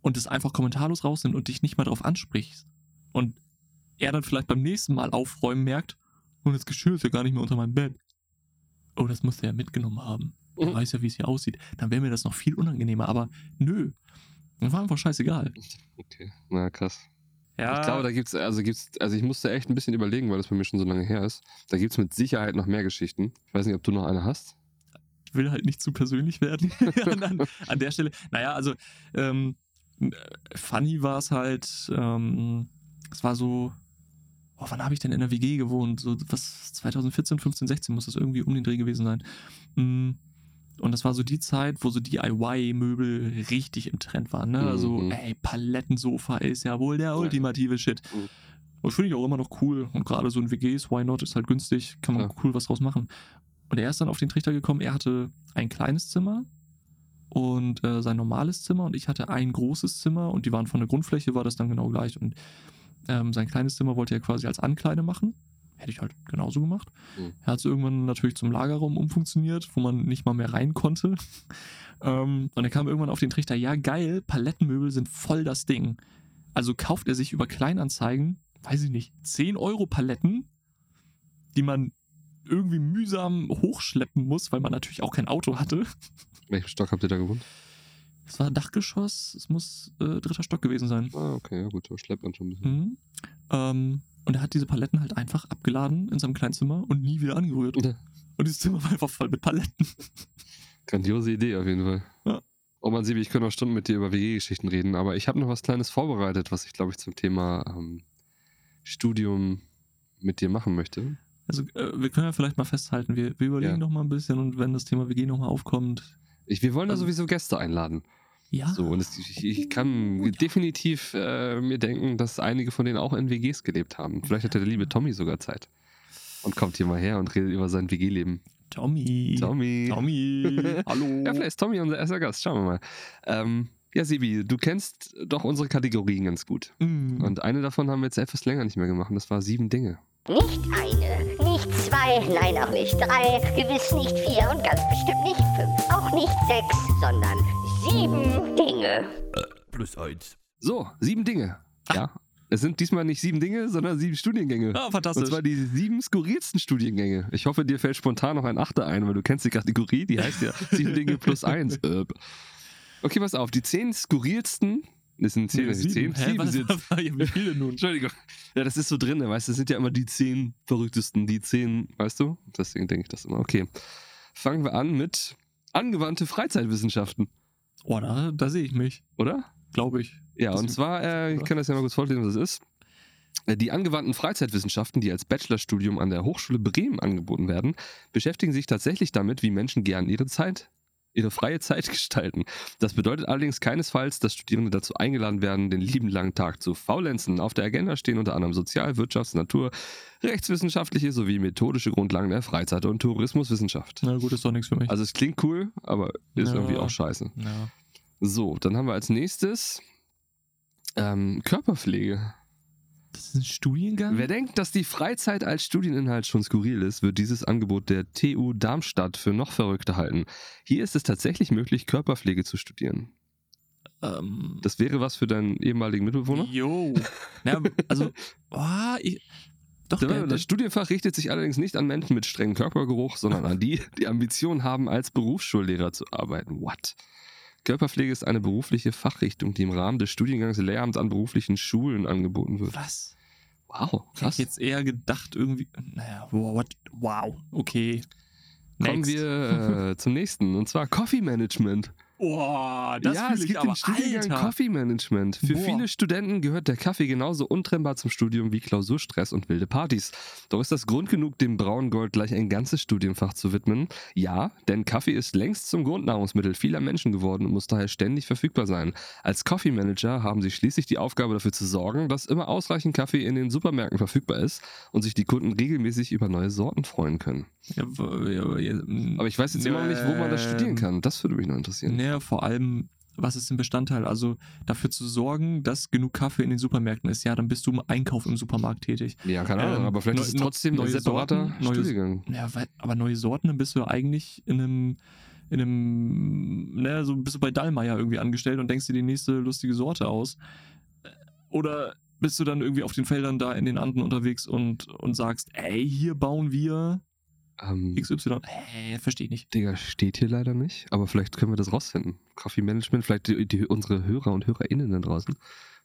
B: Und es einfach kommentarlos rausnimmt und dich nicht mal drauf ansprichst. Und er dann vielleicht beim nächsten Mal aufräumen merkt, und das Geschirr ist ja gar nicht mehr unter meinem Bett. Oh, das muss der ja mitgenommen haben. Der
A: Mhm.
B: weiß ja, wie es hier aussieht. Dann wäre mir das noch viel unangenehmer. Aber nö. Das war einfach scheißegal.
A: Okay, na krass.
B: Ja,
A: Ich glaube, da gibt's, also gibt's, also ich musste echt ein bisschen überlegen, weil das bei mir schon so lange her ist. Da gibt's mit Sicherheit noch mehr Geschichten. Ich weiß nicht, ob du noch eine hast.
B: ich will halt nicht zu persönlich werden an, an, der Stelle. Naja, also ähm, äh, funny war es halt, ähm, es war so, oh, wann habe ich denn in der WG gewohnt? So was 2014, 15, 16 muss das irgendwie um den Dreh gewesen sein. Mm, Und das war so die Zeit, wo so DIY-Möbel richtig im Trend waren. Ne? Also,
A: Mhm.
B: ey, Palettensofa ist ja wohl der ultimative Shit.
A: Mhm.
B: Und finde ich auch immer noch cool. Und gerade so ein WGs, why not, ist halt günstig, kann man
A: Klar.
B: cool was draus machen. Und er ist dann auf den Trichter gekommen, er hatte ein kleines Zimmer und äh, sein normales Zimmer und ich hatte ein großes Zimmer und die waren von der Grundfläche, war das dann genau gleich. Und ähm, sein kleines Zimmer wollte er quasi als Ankleide machen. Hätte ich halt genauso gemacht.
A: Mhm.
B: Er hat es irgendwann natürlich zum Lagerraum umfunktioniert, wo man nicht mal mehr rein konnte. ähm, und er kam irgendwann auf den Trichter, ja geil, Palettenmöbel sind voll das Ding. Also kauft er sich über Kleinanzeigen, weiß ich nicht, 10 Euro Paletten, die man irgendwie mühsam hochschleppen muss, weil man natürlich auch kein Auto hatte.
A: Welchen Stock habt ihr da gewohnt?
B: Es war Dachgeschoss, es muss äh, dritter Stock gewesen sein.
A: Ah, okay, ja gut, da schleppt man schon ein bisschen.
B: Mhm. Ähm, und er hat diese Paletten halt einfach abgeladen in seinem Kleinzimmer und nie wieder angerührt.
A: Ja.
B: Und dieses Zimmer war einfach voll mit Paletten.
A: Grandiose Idee auf jeden Fall.
B: Ja.
A: Oh man, Sibi, ich könnte noch Stunden mit dir über WG-Geschichten reden, aber ich habe noch was Kleines vorbereitet, was ich, glaube ich, zum Thema ähm, Studium mit dir machen möchte.
B: Also äh, wir können ja vielleicht mal festhalten, wir, wir überlegen
A: Ja.
B: noch mal ein bisschen und wenn das Thema WG noch mal aufkommt,
A: Ich, wir wollen da
B: Also-
A: sowieso Gäste einladen.
B: Ja.
A: So, und es, ich, ich kann definitiv äh, mir denken, dass einige von denen auch in WGs gelebt haben. Vielleicht hat der liebe Tommy sogar Zeit. Und kommt hier mal her und redet über sein WG-Leben.
B: Tommy.
A: Tommy.
B: Tommy. Hallo.
A: Ja, vielleicht ist Tommy unser erster Gast. Schauen wir mal. Ähm, ja, Sibi, du kennst doch unsere Kategorien ganz gut.
B: Mm.
A: Und eine davon haben wir jetzt etwas länger nicht mehr gemacht. und Das war sieben Dinge.
G: Nicht eine, nicht zwei, nein auch nicht drei, gewiss nicht vier und ganz bestimmt nicht fünf, auch nicht sechs, sondern sieben Dinge.
D: Plus eins.
A: So, sieben Dinge. Ja. Es sind diesmal nicht sieben Dinge, sondern sieben Studiengänge.
B: ah,
A: Und
B: fantastisch.
A: zwar die sieben skurrilsten Studiengänge. Ich hoffe, dir fällt spontan noch ein Achter ein, weil du kennst die Kategorie, die heißt ja sieben Dinge plus eins. Äh. Okay, pass auf, die zehn skurrilsten. Das sind zehn,
B: Nee,
A: das sind zehn,
B: Hä,
A: sieben
B: was,
A: sind.
B: was, wie viele nun?
A: Entschuldigung. Ja, das ist so drin, weißt du, das sind ja immer die zehn verrücktesten, die zehn, weißt du? Deswegen denke ich das immer. Okay. Fangen wir an mit angewandte Freizeitwissenschaften,
B: Oh, da, da sehe ich mich,
A: oder?
B: glaube ich.
A: Ja,
B: Das-
A: und zwar, äh, ich kann das ja mal kurz vorlesen, was es ist. Äh, Die angewandten Freizeitwissenschaften, die als Bachelorstudium an der Hochschule Bremen angeboten werden, beschäftigen sich tatsächlich damit, wie Menschen gern ihre Zeit, ihre freie Zeit gestalten. Das bedeutet allerdings keinesfalls, dass Studierende dazu eingeladen werden, den lieben langen Tag zu faulenzen. Auf der Agenda stehen unter anderem Sozial-, Wirtschafts-, Natur-, rechtswissenschaftliche sowie methodische Grundlagen der Freizeit- und Tourismuswissenschaft.
B: Na gut, ist doch nichts für mich.
A: Also es klingt cool, aber ist
B: Ja.
A: irgendwie auch scheiße.
B: ja.
A: So, dann haben wir als nächstes ähm, Körperpflege.
B: Das ist ein Studiengang?
A: Wer denkt, dass die Freizeit als Studieninhalt schon skurril ist, wird dieses Angebot der TU Darmstadt für noch verrückter halten. Hier ist es tatsächlich möglich, Körperpflege zu studieren.
B: ähm,
A: Das wäre was für deinen ehemaligen Mitbewohner?
B: Jo. Na, also, oh, ich, doch, der,
A: Das Studienfach richtet sich allerdings nicht an Menschen mit strengem Körpergeruch, sondern an die, die Ambitionen haben, als Berufsschullehrer zu arbeiten. What? Körperpflege ist eine berufliche Fachrichtung, die im Rahmen des Studiengangs Lehramt an beruflichen Schulen angeboten wird.
B: was?
A: Wow,
B: Krass. Ich jetzt eher gedacht irgendwie, naja, wow, what, wow, okay.
A: Kommen
B: Next.
A: wir äh, zum nächsten, und zwar Coffee Management.
B: Oh, das
A: ja, es
B: ich
A: gibt
B: aber,
A: den Studiengang
B: Alter.
A: Coffee Management. Für
B: Boah.
A: viele Studenten gehört der Kaffee genauso untrennbar zum Studium wie Klausurstress und wilde Partys. Doch ist das Grund genug, dem braunen Gold gleich ein ganzes Studienfach zu widmen? Ja, denn Kaffee ist längst zum Grundnahrungsmittel vieler Menschen geworden und muss daher ständig verfügbar sein. Als Coffee Manager haben sie schließlich die Aufgabe dafür zu sorgen, dass immer ausreichend Kaffee in den Supermärkten verfügbar ist und sich die Kunden regelmäßig über neue Sorten freuen können.
B: Ja, ja, ja,
A: Aber ich weiß jetzt immer noch nicht, wo man das studieren
B: ähm,
A: kann. Das würde mich noch interessieren.
B: Naja, vor allem, was ist denn Bestandteil? Also dafür zu sorgen, dass genug Kaffee in den Supermärkten ist. Ja, dann bist du im Einkauf im Supermarkt tätig.
A: Ja, keine Ahnung,
B: Ähm,
A: aber vielleicht
B: neu-
A: ist es trotzdem ein
B: neue
A: separater
B: Sorten, neue-
A: Studiengang.
B: Ja, weil, aber neue Sorten, dann bist du eigentlich in einem, in einem, ne, so bist du bei Dallmayr irgendwie angestellt und denkst dir die nächste lustige Sorte aus. Oder bist du dann irgendwie auf den Feldern da in den Anden unterwegs und, und sagst, ey, hier bauen wir
A: Ähm,
B: XY. Hä, verstehe ich nicht.
A: Digga, steht hier leider nicht, aber vielleicht können wir das rausfinden. Coffee Management, vielleicht die, die, unsere Hörer und HörerInnen da draußen.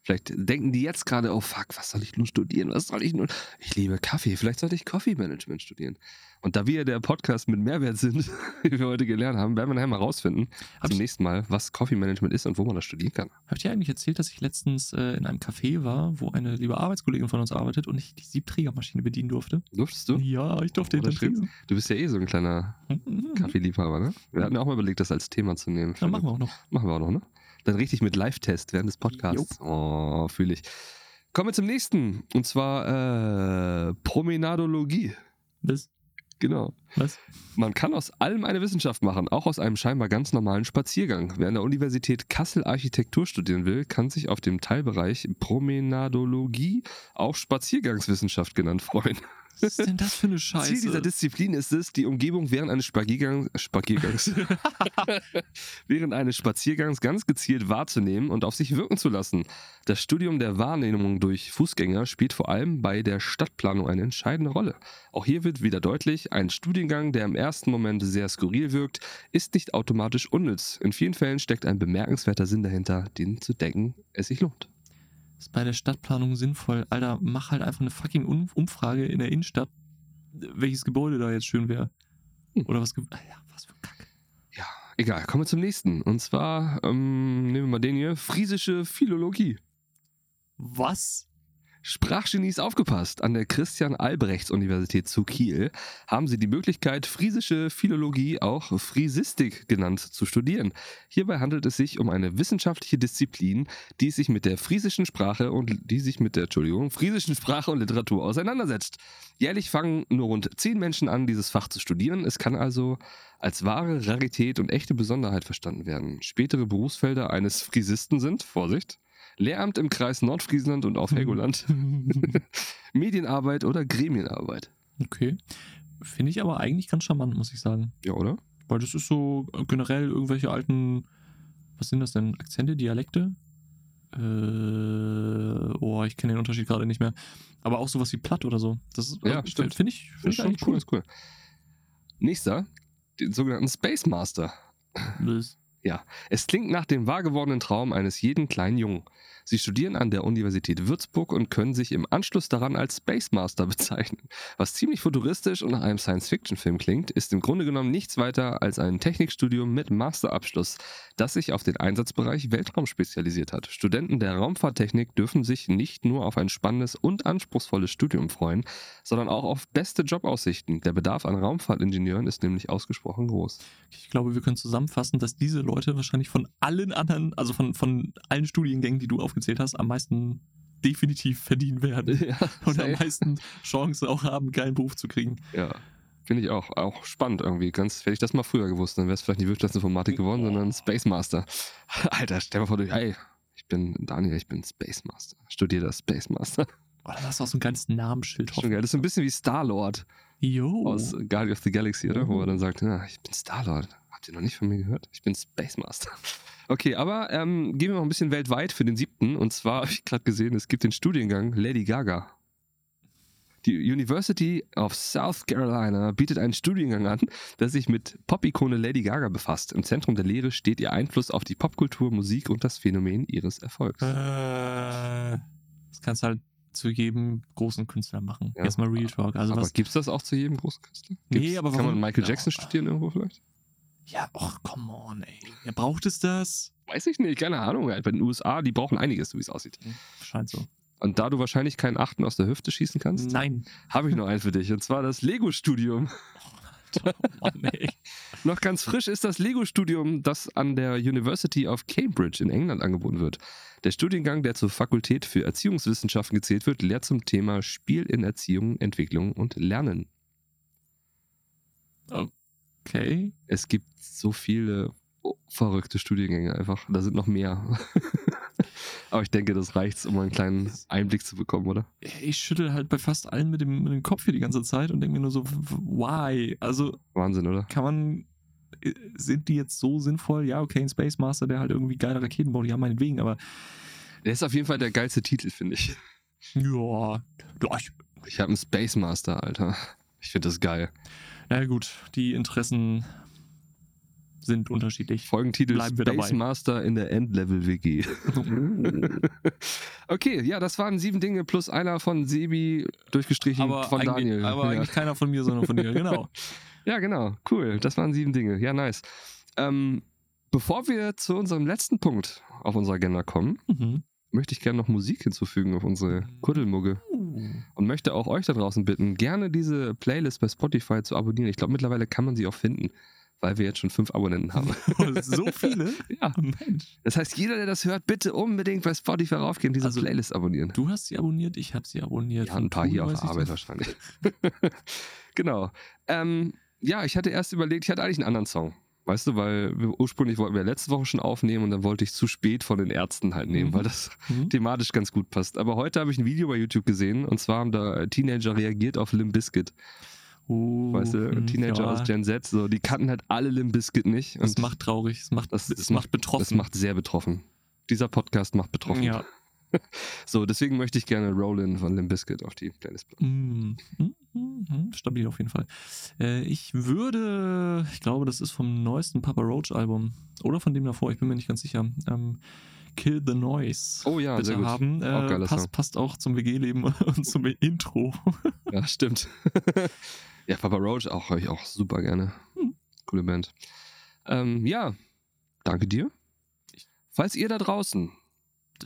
A: Vielleicht denken die jetzt gerade, oh fuck, was soll ich nun studieren? Was soll ich nun? Ich liebe Kaffee, vielleicht sollte ich Coffee Management studieren. Und da wir der Podcast mit Mehrwert sind, wie wir heute gelernt haben, werden wir nachher mal rausfinden,
B: Hab
A: zum nächsten Mal, was Coffee Management ist und wo man das studieren kann.
B: Hab ich dir eigentlich erzählt, dass ich letztens äh, in einem Café war, wo eine liebe Arbeitskollegin von uns arbeitet und ich die Siebträgermaschine bedienen durfte?
A: Durftest du?
B: Ja, ich durfte hinterm Tresen.
A: Du bist ja eh so ein kleiner
B: Mhm.
A: Kaffeeliebhaber, ne? Wir hatten ja auch mal überlegt, das als Thema zu nehmen.
B: Ja, machen wir auch noch.
A: Machen wir auch noch, ne? Dann richtig mit Live-Test während des Podcasts. Oh, fühle ich. Kommen wir zum nächsten. Und zwar äh, Promenadologie.
B: Was?
A: Genau.
B: Was?
A: Man kann aus allem eine Wissenschaft machen, auch aus einem scheinbar ganz normalen Spaziergang. Wer an der Universität Kassel Architektur studieren will, kann sich auf dem Teilbereich Promenadologie, auch Spaziergangswissenschaft genannt, freuen.
B: Was ist denn das für eine Scheiße?
A: Ziel dieser Disziplin ist es, die Umgebung während eines Spaziergangs, Spaziergangs, während eines Spaziergangs ganz gezielt wahrzunehmen und auf sich wirken zu lassen. Das Studium der Wahrnehmung durch Fußgänger spielt vor allem bei der Stadtplanung eine entscheidende Rolle. Auch hier wird wieder deutlich, ein Studiengang, der im ersten Moment sehr skurril wirkt, ist nicht automatisch unnütz. In vielen Fällen steckt ein bemerkenswerter Sinn dahinter, den zu denken es sich lohnt.
B: Ist bei der Stadtplanung sinnvoll. Alter, mach halt einfach eine fucking Um- Umfrage in der Innenstadt, welches Gebäude da jetzt schön wäre.
A: Hm.
B: Oder was. ge- Ah Ja, was für ein Kack.
A: Ja, egal, kommen wir zum nächsten. Und zwar, ähm, nehmen wir mal den hier, friesische Philologie.
B: Was?
A: Sprachgenies aufgepasst! An der Christian-Albrechts-Universität zu Kiel haben sie die Möglichkeit, friesische Philologie, auch Friesistik genannt, zu studieren. Hierbei handelt es sich um eine wissenschaftliche Disziplin, die sich mit der friesischen Sprache und die sich mit der, Entschuldigung, friesischen Sprache und Literatur auseinandersetzt. Jährlich fangen nur rund zehn Menschen an, dieses Fach zu studieren. Es kann also als wahre Rarität und echte Besonderheit verstanden werden. Spätere Berufsfelder eines Friesisten sind, Vorsicht, Lehramt im Kreis Nordfriesland und auf Helgoland, Medienarbeit oder Gremienarbeit.
B: Okay. Finde ich aber eigentlich ganz charmant, muss ich sagen.
A: Ja, oder?
B: Weil das ist so äh, generell irgendwelche alten. Was sind das denn? Akzente, Dialekte? Äh, oh, ich kenne den Unterschied gerade nicht mehr. Aber auch sowas wie platt oder so. Das ist,
A: Ja,
B: äh,
A: stimmt.
B: Finde ich, find ich eigentlich cool.
A: cool. Nächster, den sogenannten Space Master.
B: Das-
A: Es klingt nach dem wahrgewordenen Traum eines jeden kleinen Jungen. Sie studieren an der Universität Würzburg und können sich im Anschluss daran als Space Master bezeichnen. Was ziemlich futuristisch und nach einem Science-Fiction-Film klingt, ist im Grunde genommen nichts weiter als ein Technikstudium mit Masterabschluss, das sich auf den Einsatzbereich Weltraum spezialisiert hat. Studenten der Raumfahrttechnik dürfen sich nicht nur auf ein spannendes und anspruchsvolles Studium freuen, sondern auch auf beste Jobaussichten. Der Bedarf an Raumfahrtingenieuren ist nämlich ausgesprochen groß.
B: Ich glaube, wir können zusammenfassen, dass diese Leute wahrscheinlich von allen anderen, also von, von allen Studiengängen, die du aufgezählt hast, am meisten definitiv verdienen werden.
A: Ja,
B: Und am meisten Chance auch haben, einen geilen Beruf zu kriegen.
A: Ja, finde ich auch. Auch spannend irgendwie. Ganz, hätte ich das mal früher gewusst, dann wäre es vielleicht nicht Wirtschaftsinformatik geworden, sondern Space Master. Alter, stell dir mal vor, du, ey, ich bin Daniel, ich bin Space Master. Studier das Space Master.
B: Oh, dann hast du auch so ein geiles Namensschild
A: Schon geil. Das ist so ein bisschen wie Star-Lord
B: Jo.
A: aus Guardian of the Galaxy, oder? Wo er
B: Mhm.
A: dann sagt, ja, ich bin Star-Lord. Habt ihr noch nicht von mir gehört? Ich bin Space Master. Okay, aber ähm, gehen wir noch ein bisschen weltweit für den siebten. Und zwar habe ich gerade gesehen, es gibt den Studiengang Lady Gaga. Die University of South Carolina bietet einen Studiengang an, der sich mit Pop-Ikone Lady Gaga befasst. Im Zentrum der Lehre steht ihr Einfluss auf die Popkultur, Musik und das Phänomen ihres Erfolgs.
B: Äh, das kannst du halt zu jedem großen Künstler machen.
A: Ja.
B: Jetzt mal Real Talk. Also
A: aber
B: was.
A: gibt es das auch zu jedem großen Künstler?
B: Nee,
A: Gibt's-
B: aber
A: Kann man
B: warum-
A: Michael
B: Ja.
A: Jackson studieren irgendwo vielleicht?
B: Ja, ach, come on, ey. Ja, braucht es das?
A: Weiß ich nicht, keine Ahnung. Bei den USA, die brauchen einiges, so wie es aussieht.
B: Scheint so.
A: Und da du wahrscheinlich keinen Achten aus der Hüfte schießen kannst,
B: Nein.
A: habe ich noch einen für dich. Und zwar das Lego-Studium.
B: Oh, Mann, ey.
A: Noch ganz frisch ist das Lego-Studium, das an der University of Cambridge in England angeboten wird. Der Studiengang, der zur Fakultät für Erziehungswissenschaften gezählt wird, lehrt zum Thema Spiel in Erziehung, Entwicklung und Lernen.
B: Okay.
A: Es gibt so viele verrückte Studiengänge einfach. Da sind noch mehr. Aber ich denke, das reicht, um einen kleinen Einblick zu bekommen, oder?
B: Ich schüttel halt bei fast allen mit dem, mit dem Kopf hier die ganze Zeit und denke mir nur so, why? Also
A: Wahnsinn, oder?
B: kann man, äh, sind die jetzt so sinnvoll? Ja, okay, ein Space Master, der halt irgendwie geile Raketen baut, ja, meinetwegen, aber
A: Der ist auf jeden Fall der geilste Titel, finde ich.
B: ja, ja ich,
A: Ich habe einen Space Master, Alter. Ich finde das geil.
B: Na gut, die Interessen sind unterschiedlich.
A: Folgentitel
B: Bleiben wir
A: Space
B: dabei.
A: Master in der Endlevel WG. okay, ja, das waren sieben Dinge plus einer von Sebi durchgestrichen
B: aber
A: von Daniel.
B: aber
A: ja.
B: eigentlich keiner von mir, sondern von dir, genau.
A: ja, genau. Cool. Das waren sieben Dinge. Ja, nice. Ähm, bevor wir zu unserem letzten Punkt auf unserer Agenda kommen,
B: Mhm.
A: Möchte ich gerne noch Musik hinzufügen auf unsere Kuddelmugge. Und möchte auch euch da draußen bitten, gerne diese Playlist bei Spotify zu abonnieren. Ich glaube, mittlerweile kann man sie auch finden, weil wir jetzt schon fünf Abonnenten haben.
B: so viele?
A: ja.
B: Mensch.
A: Das heißt, jeder, der das hört, bitte unbedingt bei Spotify raufgehen, diese
B: Also,
A: Playlist abonnieren.
B: Du hast sie abonniert, ich habe sie abonniert.
A: Ja, ein paar hier auf der Arbeit wahrscheinlich. genau. Ähm, ja, ich hatte erst überlegt, ich hatte eigentlich einen anderen Song. Weißt du, weil wir, ursprünglich wollten wir letzte Woche schon aufnehmen und dann wollte ich zu spät von den Ärzten halt nehmen,
B: Mhm.
A: weil das
B: Mhm.
A: thematisch ganz gut passt. Aber heute habe ich ein Video bei YouTube gesehen und zwar haben da Teenager reagiert auf Limp Bizkit.
B: Oh,
A: Weißt du,
B: hm,
A: Teenager
B: ja.
A: aus Gen Z, so, die kannten halt alle Limp Bizkit nicht.
B: Das macht traurig, es macht,
A: das, das
B: macht betroffen.
A: Das macht sehr betroffen. Dieser Podcast macht betroffen.
B: Ja.
A: So, deswegen möchte ich gerne Rollin von Limp Bizkit auf die Playlist packen.
B: Mm, mm, Stabil auf jeden Fall. Äh, ich würde, ich glaube, das ist vom neuesten Papa Roach Album oder von dem davor, ich bin mir nicht ganz sicher. Ähm, Kill the Noise.
A: Oh ja,
B: bitte
A: sehr gut.
B: haben. Äh,
A: Auch geiler Song.
B: passt, passt auch zum WG-Leben und zum Intro.
A: Ja, stimmt. ja, Papa Roach auch, ich auch super gerne.
B: Hm.
A: Coole Band. Ähm, ja, danke dir. Falls ihr da draußen,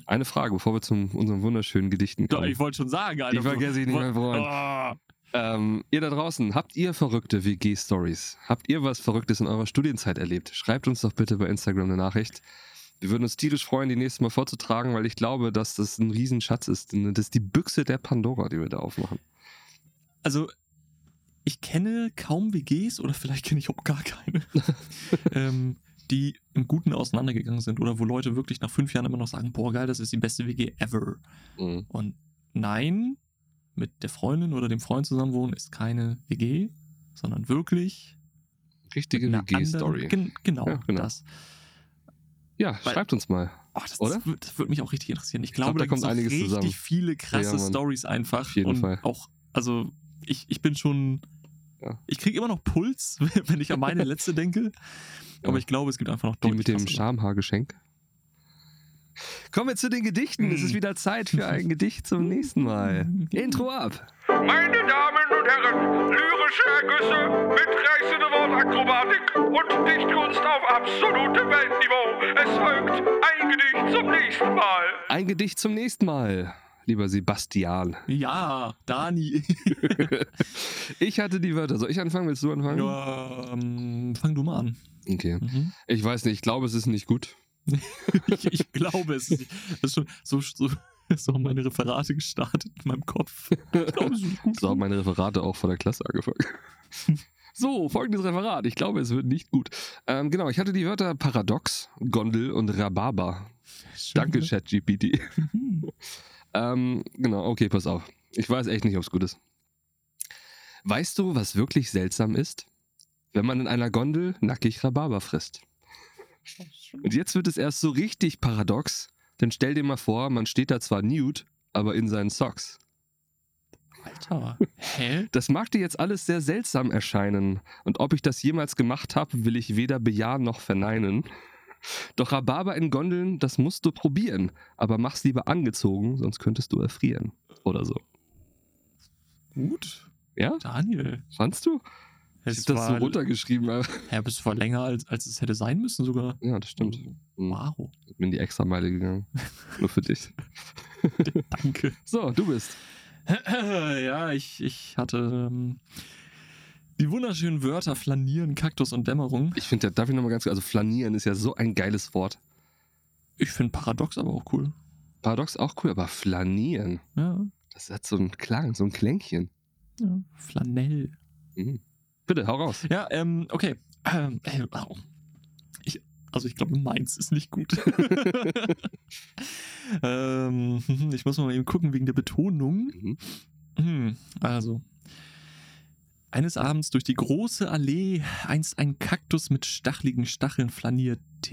A: eine Frage, bevor wir zu unseren wunderschönen Gedichten
B: Doch,
A: kommen.
B: ich wollte schon sagen, Alter.
A: Die vergesse ich nicht, mein Freund.
B: Oh.
A: Ähm, ihr da draußen, habt ihr verrückte WG-Stories? Habt ihr was Verrücktes in eurer Studienzeit erlebt? Schreibt uns doch bitte bei Instagram eine Nachricht. Wir würden uns tierisch freuen, die nächste Mal vorzutragen, weil ich glaube, dass das ein Riesenschatz ist. Das ist die Büchse der Pandora, die wir da aufmachen.
B: Also, ich kenne kaum WGs oder vielleicht kenne ich auch gar keine, ähm, die im Guten auseinandergegangen sind oder wo Leute wirklich nach fünf Jahren immer noch sagen, boah geil, das ist die beste WG ever.
A: Mhm.
B: Und nein, mit der Freundin oder dem Freund zusammenwohnen ist keine WG, sondern wirklich
A: Richtige WG-Story.
B: Gen genau,
A: Ja, genau.
B: das.
A: Ja,
B: Weil-
A: schreibt uns mal.
B: Oh, das,
A: Oder?
B: Das, würde, mich auch richtig interessieren. Ich
A: glaub,
B: glaube,
A: da
B: da
A: kommt einiges
B: richtig
A: zusammen.
B: viele krasse
A: Ja.
B: Stories einfach.
A: Auf jeden
B: und
A: Fall.
B: auch, also ich, ich bin schon,
A: Ja.
B: ich kriege immer noch Puls, wenn ich an meine letzte denke. Aber ich glaube, es gibt einfach noch
A: Die
B: deutlich
A: mit dem. Schamhaargeschenk. Kommen wir zu den Gedichten. Es ist wieder Zeit für ein Gedicht zum nächsten Mal. Intro ab.
H: Meine Damen und Herren, lyrische Ergüsse, mitreißende Wortakrobatik und Dichtkunst auf absolutem Weltniveau. Es folgt ein Gedicht zum nächsten Mal.
A: Ein Gedicht zum nächsten Mal, lieber Sebastian.
B: Ja, Dani.
A: Ich hatte die Wörter. Soll ich anfangen? Willst du anfangen?
B: ja, ähm, fang du mal an.
A: Okay.
B: Mhm.
A: Ich weiß nicht, ich glaube, es ist nicht gut.
B: Ich, ich glaube, es ist, schon so, so, so haben meine Referate gestartet in meinem Kopf. Glaube.
A: So haben meine Referate auch vor der Klasse angefangen. So, folgendes Referat. Ich glaube, es wird nicht gut. Ähm, genau, ich hatte die Wörter Paradox, Gondel und Rhabarber. Danke,
B: ne?
A: ChatGPT.
B: Mhm.
A: ähm, genau, okay, pass auf. Ich weiß echt nicht, ob es gut ist. Weißt du, was wirklich seltsam ist? Wenn man in einer Gondel nackig Rhabarber frisst. Und jetzt wird es erst so richtig paradox, denn stell dir mal vor, man steht da zwar nude, aber in seinen Socks.
B: Alter. Hä?
A: Das mag dir jetzt alles sehr seltsam erscheinen, und ob ich das jemals gemacht habe, will ich weder bejahen noch verneinen. Doch Rhabarber in Gondeln, das musst du probieren, aber mach's lieber angezogen, sonst könntest du erfrieren. Oder so.
B: Gut.
A: Ja?
B: Daniel.
A: Fandst du? Ich hab das so runtergeschrieben.
B: ja, aber es war länger, als, als es hätte sein müssen sogar.
A: Ja, das stimmt. Mhm.
B: Wow.
A: Ich bin die Extrameile gegangen. Nur für dich.
B: Danke.
A: So, du bist.
B: ja, ich, ich hatte ähm, die wunderschönen Wörter Flanieren, Kaktus und Dämmerung.
A: Ich finde, darf ich nochmal ganz kurz, also flanieren ist ja so ein geiles Wort.
B: Ich finde Paradox aber auch cool.
A: Paradox auch cool, aber flanieren,
B: Ja,
A: das hat so einen Klang, so ein Klängchen.
B: ja. Flanell.
A: Mhm. Bitte, hau raus.
B: Ja, ähm, okay. Ähm, äh, au. ich, Also ich glaube, meins ist nicht gut. ähm, ich muss mal eben gucken wegen der Betonung.
A: Mhm.
B: Hm, Also. Eines Abends durch die große Allee einst ein Kaktus mit stachligen Stacheln flaniert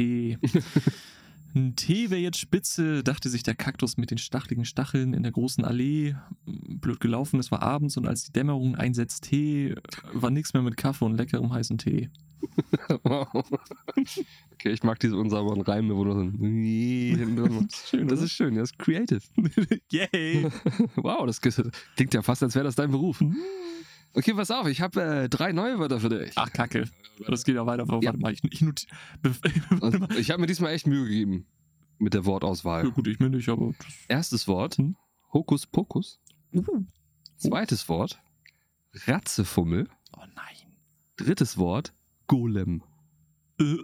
B: Tee. Ein Tee wäre jetzt spitze, dachte sich der Kaktus mit den stachligen Stacheln in der großen Allee. Blöd gelaufen, es war abends und als die Dämmerung einsetzt Tee, war nichts mehr mit Kaffee und leckerem heißen Tee.
A: Wow. Okay, ich mag diese unsauberen Reime, wo du so drin machst.
B: Schön,
A: Das ist schön, das ist creative.
B: Yay!
A: Wow, das klingt ja fast, als wäre das dein Beruf. Okay, pass auf, ich habe äh, drei neue Wörter für dich.
B: Ach, Kacke. Das geht ja weiter. Aber
A: Ja.
B: Warte mal, ich, ich
A: ich habe mir diesmal echt Mühe gegeben mit der
B: Ja,
A: Wortauswahl.
B: gut, ich mir nicht, aber.
A: Erstes Wort,
B: Hm.
A: Hokus Pokus.
B: Uh.
A: Zweites Wort, Ratzefummel.
B: Oh nein.
A: Drittes Wort, Golem.
B: Äh,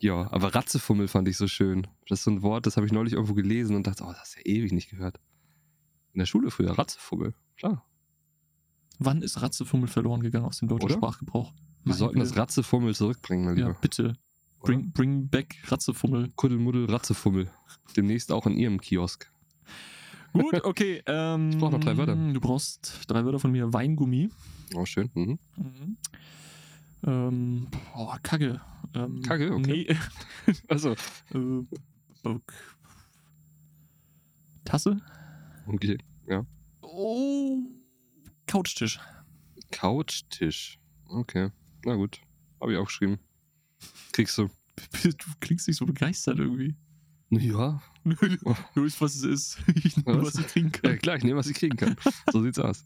A: Ja, aber Ratzefummel fand ich so schön. Das ist so ein Wort, das habe ich neulich irgendwo gelesen und dachte, oh, das hast du ja ewig nicht gehört. In der Schule früher, Ratzefummel. Klar.
B: Wann ist Ratzefummel verloren gegangen aus dem deutschen
A: Oder?
B: Sprachgebrauch?
A: Wir
B: Meine
A: sollten das
B: Güte.
A: Ratzefummel zurückbringen, mein
B: Ja,
A: Lieber.
B: bitte. Bring, bring back Ratzefummel.
A: Kuddelmuddel, Ratzefummel. Demnächst auch in Ihrem Kiosk.
B: Gut, okay. Ähm,
A: Ich brauch noch drei Wörter.
B: Du brauchst drei Wörter von mir. Weingummi.
A: Oh, schön. Mhm.
B: Mhm. Ähm, oh, Kacke. Ähm,
A: Kacke, okay.
B: Nee.
A: Also,
B: äh, ok. Tasse.
A: okay. Ja.
B: Oh. Couchtisch.
A: Couchtisch. Okay. Na gut. Habe ich auch geschrieben. Kriegst du.
B: Du klingst nicht so begeistert irgendwie.
A: Ja.
B: Nur ist, was es ist. Nur, was ich kriegen
A: ja
B: kann.
A: klar, ich nehme, was ich kriegen kann. So sieht's aus.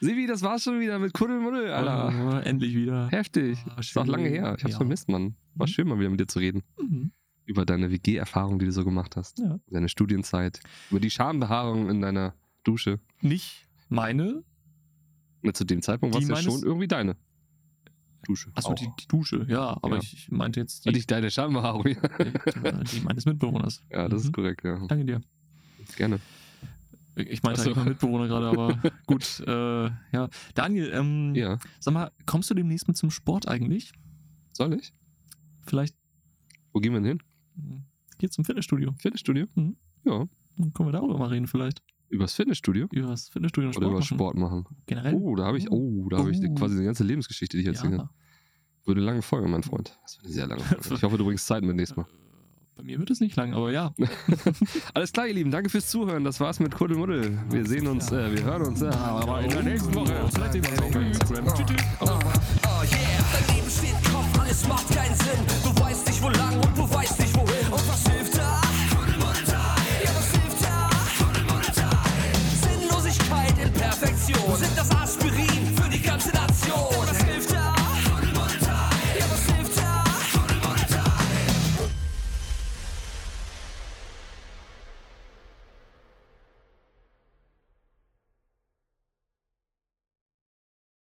A: Sebi, das war's schon wieder mit Kuddelmuddel, Alter.
B: Oh, endlich wieder.
A: Heftig.
B: Ah,
A: ist auch lange her. Ich hab's
B: ja.
A: vermisst, Mann. War
B: Mhm.
A: schön, mal wieder mit dir zu reden.
B: Mhm.
A: Über deine WG-Erfahrung, die du so gemacht hast.
B: Ja.
A: Deine Studienzeit. Über die Schambehaarung in deiner Dusche.
B: Nicht meine.
A: Zu dem Zeitpunkt war es ja schon irgendwie deine Dusche.
B: Achso, die, die Dusche, ja. Aber
A: Ja.
B: ich meinte jetzt die,
A: Nicht deine Schambehaarung. ja.
B: die, die meines Mitbewohners.
A: Ja, das
B: Mhm.
A: ist korrekt, ja.
B: Danke dir.
A: Gerne.
B: Ich meinte
A: Ach so.
B: eigentlich Mitbewohner gerade, aber gut. Äh, ja. Daniel, ähm,
A: Ja.
B: sag mal, kommst du demnächst mit zum Sport eigentlich?
A: Soll ich?
B: Vielleicht
A: Wo gehen wir denn hin?
B: hier zum Fitnessstudio.
A: Fitnessstudio?
B: Mhm.
A: Ja.
B: Dann können wir darüber mal reden vielleicht.
A: Übers Fitnessstudio?
B: Übers Fitnessstudio und Sport
A: Oder
B: über
A: Sport machen.
B: Generell?
A: Oh, da habe ich, oh, da habe ich
B: oh.
A: quasi die ganze Lebensgeschichte, die ich erzähle.
B: ja.
A: Würde eine lange Folge, mein Freund. Das wird eine sehr lange Folge. Ich hoffe, du bringst Zeit mit nächstes Mal.
B: Äh, bei mir wird es nicht lang, aber ja.
A: Alles klar, ihr Lieben. Danke fürs Zuhören. Das war's mit Kuddelmuddel. Wir sehen uns, äh, wir hören uns äh, aber in der oh. nächsten Woche.
B: Vielleicht sehen wir uns auch Instagram. Tschüss. Oh, yeah. Dein Leben steht Kopf, alles macht keinen Sinn.